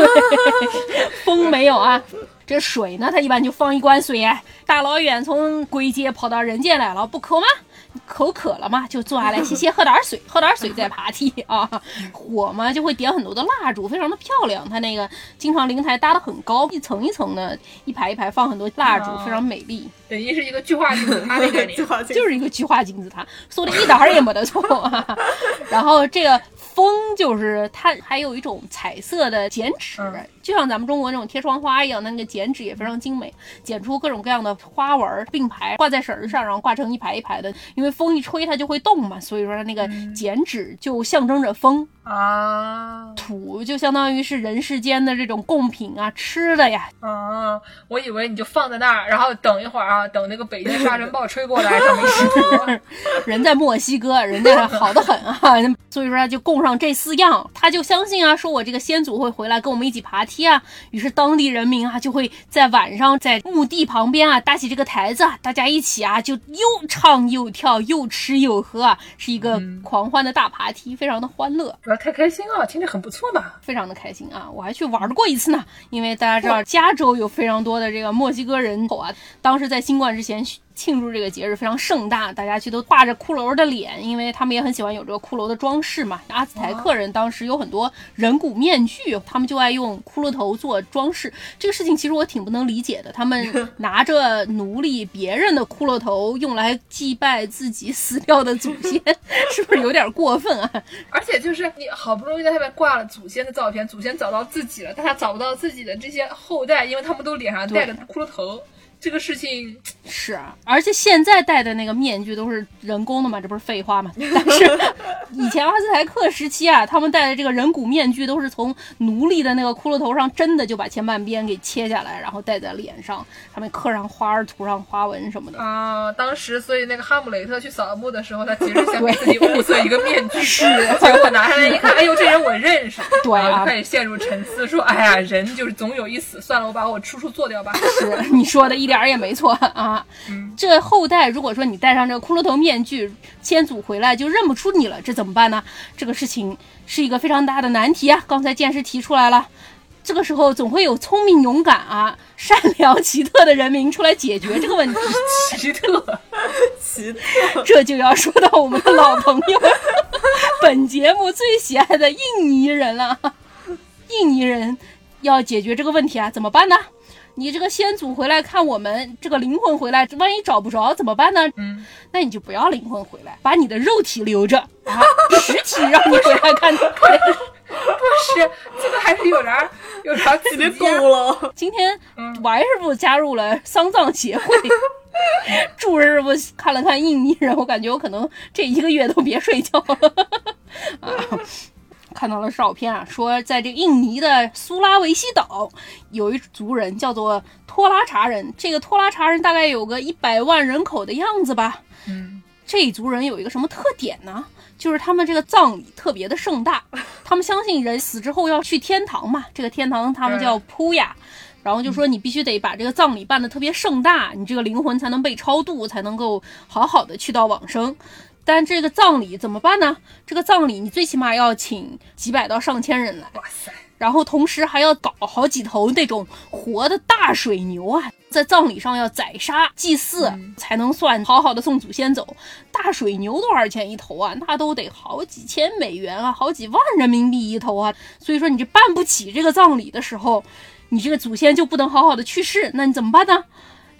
[LAUGHS] 风没有啊。这水呢，他一般就放一罐水，大老远从鬼街跑到人间来了，不渴吗？口渴了嘛，就坐下来歇歇，喝点水，喝点水再爬梯啊。火嘛，就会点很多的蜡烛，非常的漂亮。它那个经常灵台搭的很高，一层一层的，一排一排放很多蜡烛，非常美丽。等于是一个巨化金字塔的概念，[LAUGHS] 就是一个巨化金字塔，说的一点儿也没得错。[LAUGHS] 然后这个。风就是它，还有一种彩色的剪纸，就像咱们中国那种贴窗花一样，那个剪纸也非常精美，剪出各种各样的花纹并排挂在绳上，然后挂成一排一排的。因为风一吹它就会动嘛，所以说它那个剪纸就象征着风啊。土就相当于是人世间的这种贡品啊，吃的呀。啊，我以为你就放在那儿，然后等一会儿啊，等那个北京沙尘暴吹过来，它没湿土。人在墨西哥，人家好的很啊，所以说他就供。上这四样，他就相信啊，说我这个先祖会回来跟我们一起爬梯啊。于是当地人民啊，就会在晚上在墓地旁边啊搭起这个台子，大家一起啊就又唱又跳，又吃又喝啊，是一个狂欢的大爬梯，非常的欢乐。太开心了，听着很不错嘛，非常的开心啊！我还去玩过一次呢，因为大家知道加州有非常多的这个墨西哥人口啊，当时在新冠之前。庆祝这个节日非常盛大，大家去都挂着骷髅的脸，因为他们也很喜欢有这个骷髅的装饰嘛。阿兹台克人当时有很多人骨面具，他们就爱用骷髅头做装饰。这个事情其实我挺不能理解的，他们 [LAUGHS] 拿着奴隶别人的骷髅头用来祭拜自己死掉的祖先，[LAUGHS] 是不是有点过分啊？而且就是你好不容易在上面挂了祖先的照片，祖先找到自己了，但他找不到自己的这些后代，因为他们都脸上戴着骷髅头。这个事情是啊，而且现在戴的那个面具都是人工的嘛，这不是废话嘛？[LAUGHS] 但是以前阿兹台克时期啊，他们戴的这个人骨面具都是从奴隶的那个骷髅头上真的就把前半边给切下来，然后戴在脸上，上面刻上花儿、涂上花纹什么的啊。当时所以那个哈姆雷特去扫墓的时候，他其实想给自己物色一个面具，[LAUGHS] 是结果拿下来一看，哎呦，这人我认识，对啊，开始陷入沉思，说哎呀，人就是总有一死，算了，我把我叔叔做掉吧。是你说的一。点儿也没错啊！这后代如果说你戴上这个骷髅头面具，先祖回来就认不出你了，这怎么办呢？这个事情是一个非常大的难题啊！刚才剑师提出来了，这个时候总会有聪明、勇敢啊、善良、奇特的人民出来解决这个问题。[LAUGHS] 奇特，[LAUGHS] 奇特，这就要说到我们的老朋友，[LAUGHS] 本节目最喜爱的印尼人了。印尼人要解决这个问题啊，怎么办呢？你这个先祖回来看我们，这个灵魂回来，万一找不着怎么办呢？嗯，那你就不要灵魂回来，把你的肉体留着啊，[LAUGHS] 实体让你回来看。不是，这个还是有点有点有点够了。[LAUGHS] 今天王师傅加入了丧葬协会，祝师傅看了看印尼人，我感觉我可能这一个月都别睡觉了啊。[LAUGHS] 看到了照片啊，说在这印尼的苏拉维西岛有一族人叫做托拉查人，这个托拉查人大概有个一百万人口的样子吧。嗯，这一族人有一个什么特点呢？就是他们这个葬礼特别的盛大，他们相信人死之后要去天堂嘛，这个天堂他们叫扑亚，然后就说你必须得把这个葬礼办得特别盛大，你这个灵魂才能被超度，才能够好好的去到往生。但这个葬礼怎么办呢？这个葬礼你最起码要请几百到上千人来，哇塞！然后同时还要搞好几头那种活的大水牛啊，在葬礼上要宰杀祭祀，才能算好好的送祖先走。大水牛多少钱一头啊？那都得好几千美元啊，好几万人民币一头啊。所以说你这办不起这个葬礼的时候，你这个祖先就不能好好的去世，那你怎么办呢？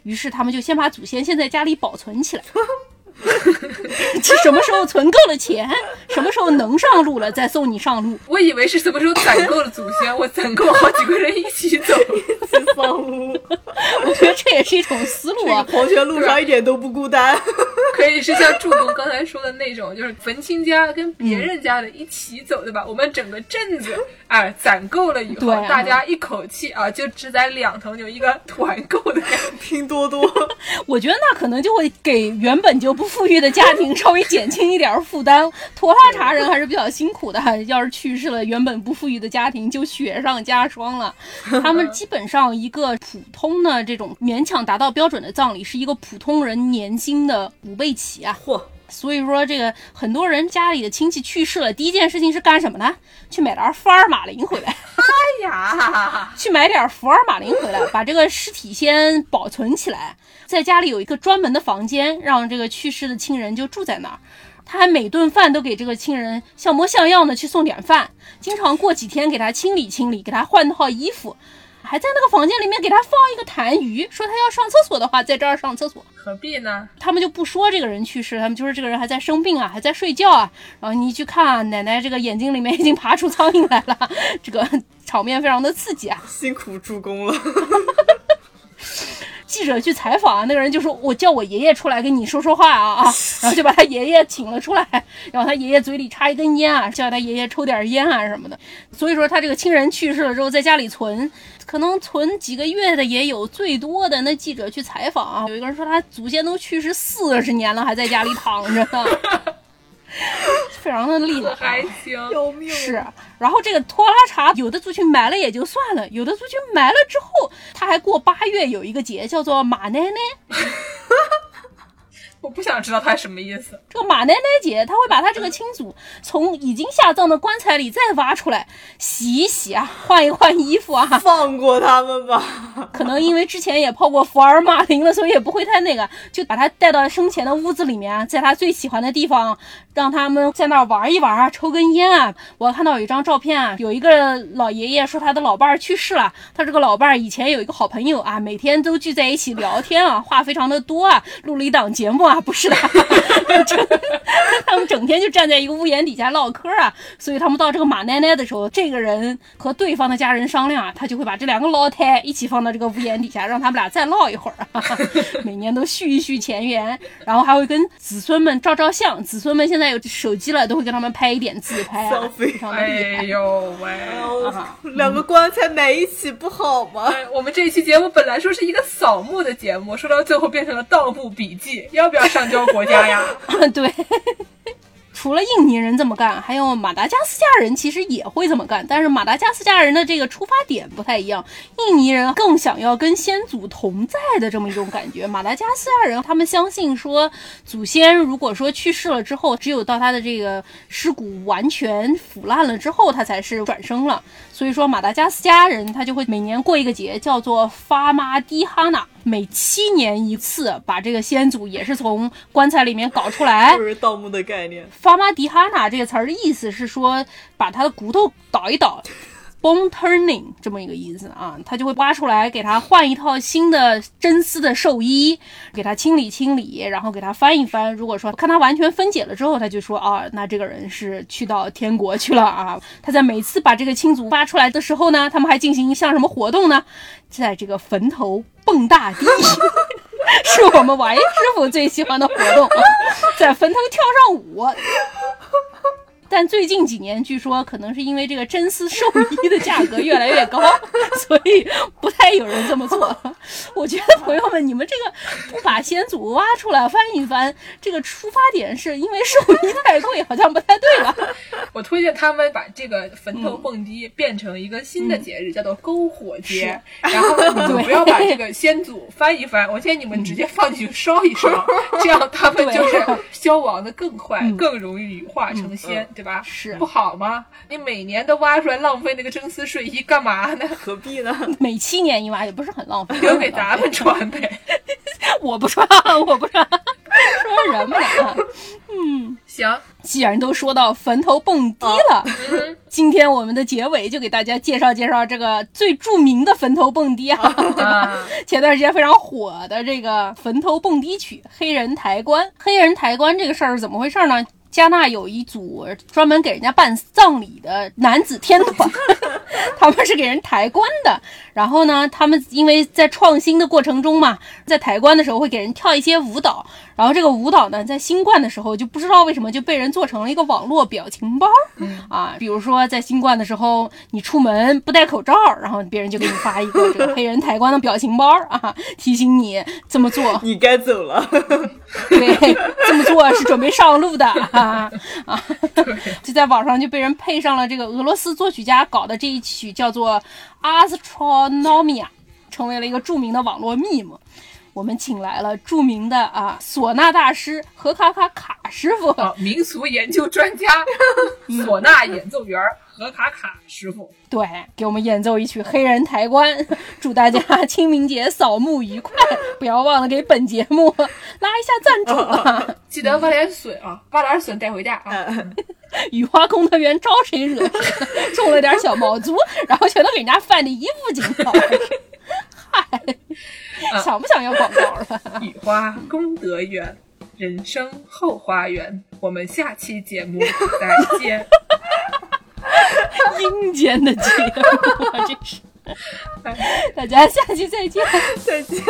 于是他们就先把祖先先在家里保存起来。[LAUGHS] [LAUGHS] 什么时候存够了钱，什么时候能上路了，再送你上路。我以为是什么时候攒够了祖先，[LAUGHS] 我攒够好几个人一起走，一起上路。我觉得这也是一种思路啊。黄泉路上一点都不孤单，[LAUGHS] 可以是像助攻刚才说的那种，就是坟亲家跟别人家的一起走，对吧？我们整个镇子啊，攒够了以后，大家一口气啊，就只攒两头牛，一个团购的感觉。拼多多，我觉得那可能就会给原本就不。富裕的家庭 [LAUGHS] 稍微减轻一点负担，拖拉茶人还是比较辛苦的。要是去世了，原本不富裕的家庭就雪上加霜了。他们基本上一个普通的这种勉强达到标准的葬礼，是一个普通人年薪的五倍起啊！嚯！所以说，这个很多人家里的亲戚去世了，第一件事情是干什么呢？去买点福尔马林回来。哎呀，[LAUGHS] 去买点福尔马林回来，把这个尸体先保存起来，在家里有一个专门的房间，让这个去世的亲人就住在那儿。他还每顿饭都给这个亲人像模像样的去送点饭，经常过几天给他清理清理，给他换套衣服。还在那个房间里面给他放一个痰盂，说他要上厕所的话，在这儿上厕所。何必呢？他们就不说这个人去世，他们就说这个人还在生病啊，还在睡觉啊。然后你去看，奶奶这个眼睛里面已经爬出苍蝇来了，[LAUGHS] 这个场面非常的刺激啊！辛苦助攻了。[LAUGHS] 记者去采访啊，那个人就说：“我叫我爷爷出来跟你说说话啊啊！” [LAUGHS] 然后就把他爷爷请了出来，[LAUGHS] 然后他爷爷嘴里插一根烟啊，叫他爷爷抽点烟啊什么的。所以说他这个亲人去世了之后，在家里存，可能存几个月的也有，最多的那记者去采访啊，有一个人说他祖先都去世四十年了，还在家里躺着呢。[LAUGHS] 非常的厉害，还行，救命！是，然后这个拖拉茶，有的族群埋了也就算了，有的族群埋了之后，他还过八月有一个节叫做马奶奶。[LAUGHS] 我不想知道他什么意思。这个马奶奶姐，她会把她这个亲祖从已经下葬的棺材里再挖出来，洗一洗啊，换一换衣服啊。放过他们吧。[LAUGHS] 可能因为之前也泡过福尔马林了，所以也不会太那个，就把他带到生前的屋子里面，在他最喜欢的地方，让他们在那儿玩一玩啊，抽根烟啊。我看到有一张照片啊，有一个老爷爷说他的老伴儿去世了，他这个老伴儿以前有一个好朋友啊，每天都聚在一起聊天啊，话非常的多啊，录了一档节目啊，不是的，[LAUGHS] 他们整天就站在一个屋檐底下唠嗑啊，所以他们到这个马奶奶的时候，这个人和对方的家人商量啊，他就会把这两个老太一起放到这个屋檐底下，让他们俩再唠一会儿啊，[LAUGHS] 每年都续一续前缘，然后还会跟子孙们照照相，子孙们现在有手机了，都会跟他们拍一点自拍啊，Selfie 非常的厉哎。呦喂！两个棺材埋一起不好吗？哎我们这一期节目本来说是一个扫墓的节目，说到最后变成了盗墓笔记，要不要上交国家呀？[LAUGHS] 对。除了印尼人这么干，还有马达加斯加人其实也会这么干，但是马达加斯加人的这个出发点不太一样。印尼人更想要跟先祖同在的这么一种感觉，马达加斯加人他们相信说，祖先如果说去世了之后，只有到他的这个尸骨完全腐烂了之后，他才是转生了。所以说，马达加斯加人他就会每年过一个节，叫做发马迪哈纳，每七年一次，把这个先祖也是从棺材里面搞出来就。是盗墓的概念。法玛迪哈纳这个词儿的意思是说，把他的骨头倒一倒。Bone turning 这么一个意思啊，他就会挖出来，给他换一套新的真丝的寿衣，给他清理清理，然后给他翻一翻。如果说看他完全分解了之后，他就说啊，那这个人是去到天国去了啊。他在每次把这个亲族挖出来的时候呢，他们还进行一项什么活动呢？在这个坟头蹦大迪。[LAUGHS] 是我们王爷师傅最喜欢的活动，在坟头跳上舞。但最近几年，据说可能是因为这个真丝寿衣的价格越来越高，[LAUGHS] 所以不太有人这么做。了。我觉得朋友们，你们这个不把先祖挖出来翻一翻，这个出发点是因为寿衣太贵，好像不太对吧？[LAUGHS] 我推荐他们把这个坟头蹦迪变成一个新的节日，叫做篝火节。然后呢，你们 [LAUGHS] 不要把这个先祖翻一翻，我建议你们直接放进去烧一烧，这样他们就是。消亡的更快，更容易羽化成仙，对吧？是不好吗？你每年都挖出来浪费那个真丝睡衣干嘛呢？何必呢？[LAUGHS] 每七年一挖也不是很浪费，留给咱们穿呗。[LAUGHS] 我不穿，我不穿，说人不呢？行，既然都说到坟头蹦迪了，今天我们的结尾就给大家介绍介绍这个最著名的坟头蹦迪啊，对吧？啊，前段时间非常火的这个坟头蹦迪曲《黑人抬棺》。黑人抬棺这个事儿是怎么回事呢？加纳有一组专门给人家办葬礼的男子天团，[LAUGHS] 他们是给人抬棺的。然后呢，他们因为在创新的过程中嘛，在抬棺的时候会给人跳一些舞蹈，然后这个舞蹈呢，在新冠的时候就不知道为什么就被人做成了一个网络表情包。啊，比如说在新冠的时候，你出门不戴口罩，然后别人就给你发一个这个黑人抬棺的表情包啊，提醒你这么做，你该走了。[LAUGHS] 对，这么做是准备上路的啊啊！就在网上就被人配上了这个俄罗斯作曲家搞的这一曲叫做《Astronomia》，成为了一个著名的网络 meme。我们请来了著名的啊唢呐大师何卡卡卡师傅，好，民俗研究专家，[LAUGHS] 唢呐演奏员何卡卡师傅。对，给我们演奏一曲《黑人抬棺》，祝大家清明节扫墓愉快！不要忘了给本节目 [LAUGHS] 拉一下赞助啊！[LAUGHS] 记得挖点笋啊，挖点笋带回家啊。雨花功德园招谁惹谁？种了点小毛竹，然后全都给人家犯的一副景好。嗨，[LAUGHS] 想不想要广告了？[LAUGHS] 雨花功德园，人生后花园。我们下期节目再见。[LAUGHS] 阴间的节目啊，这是。大家下期再见。再见。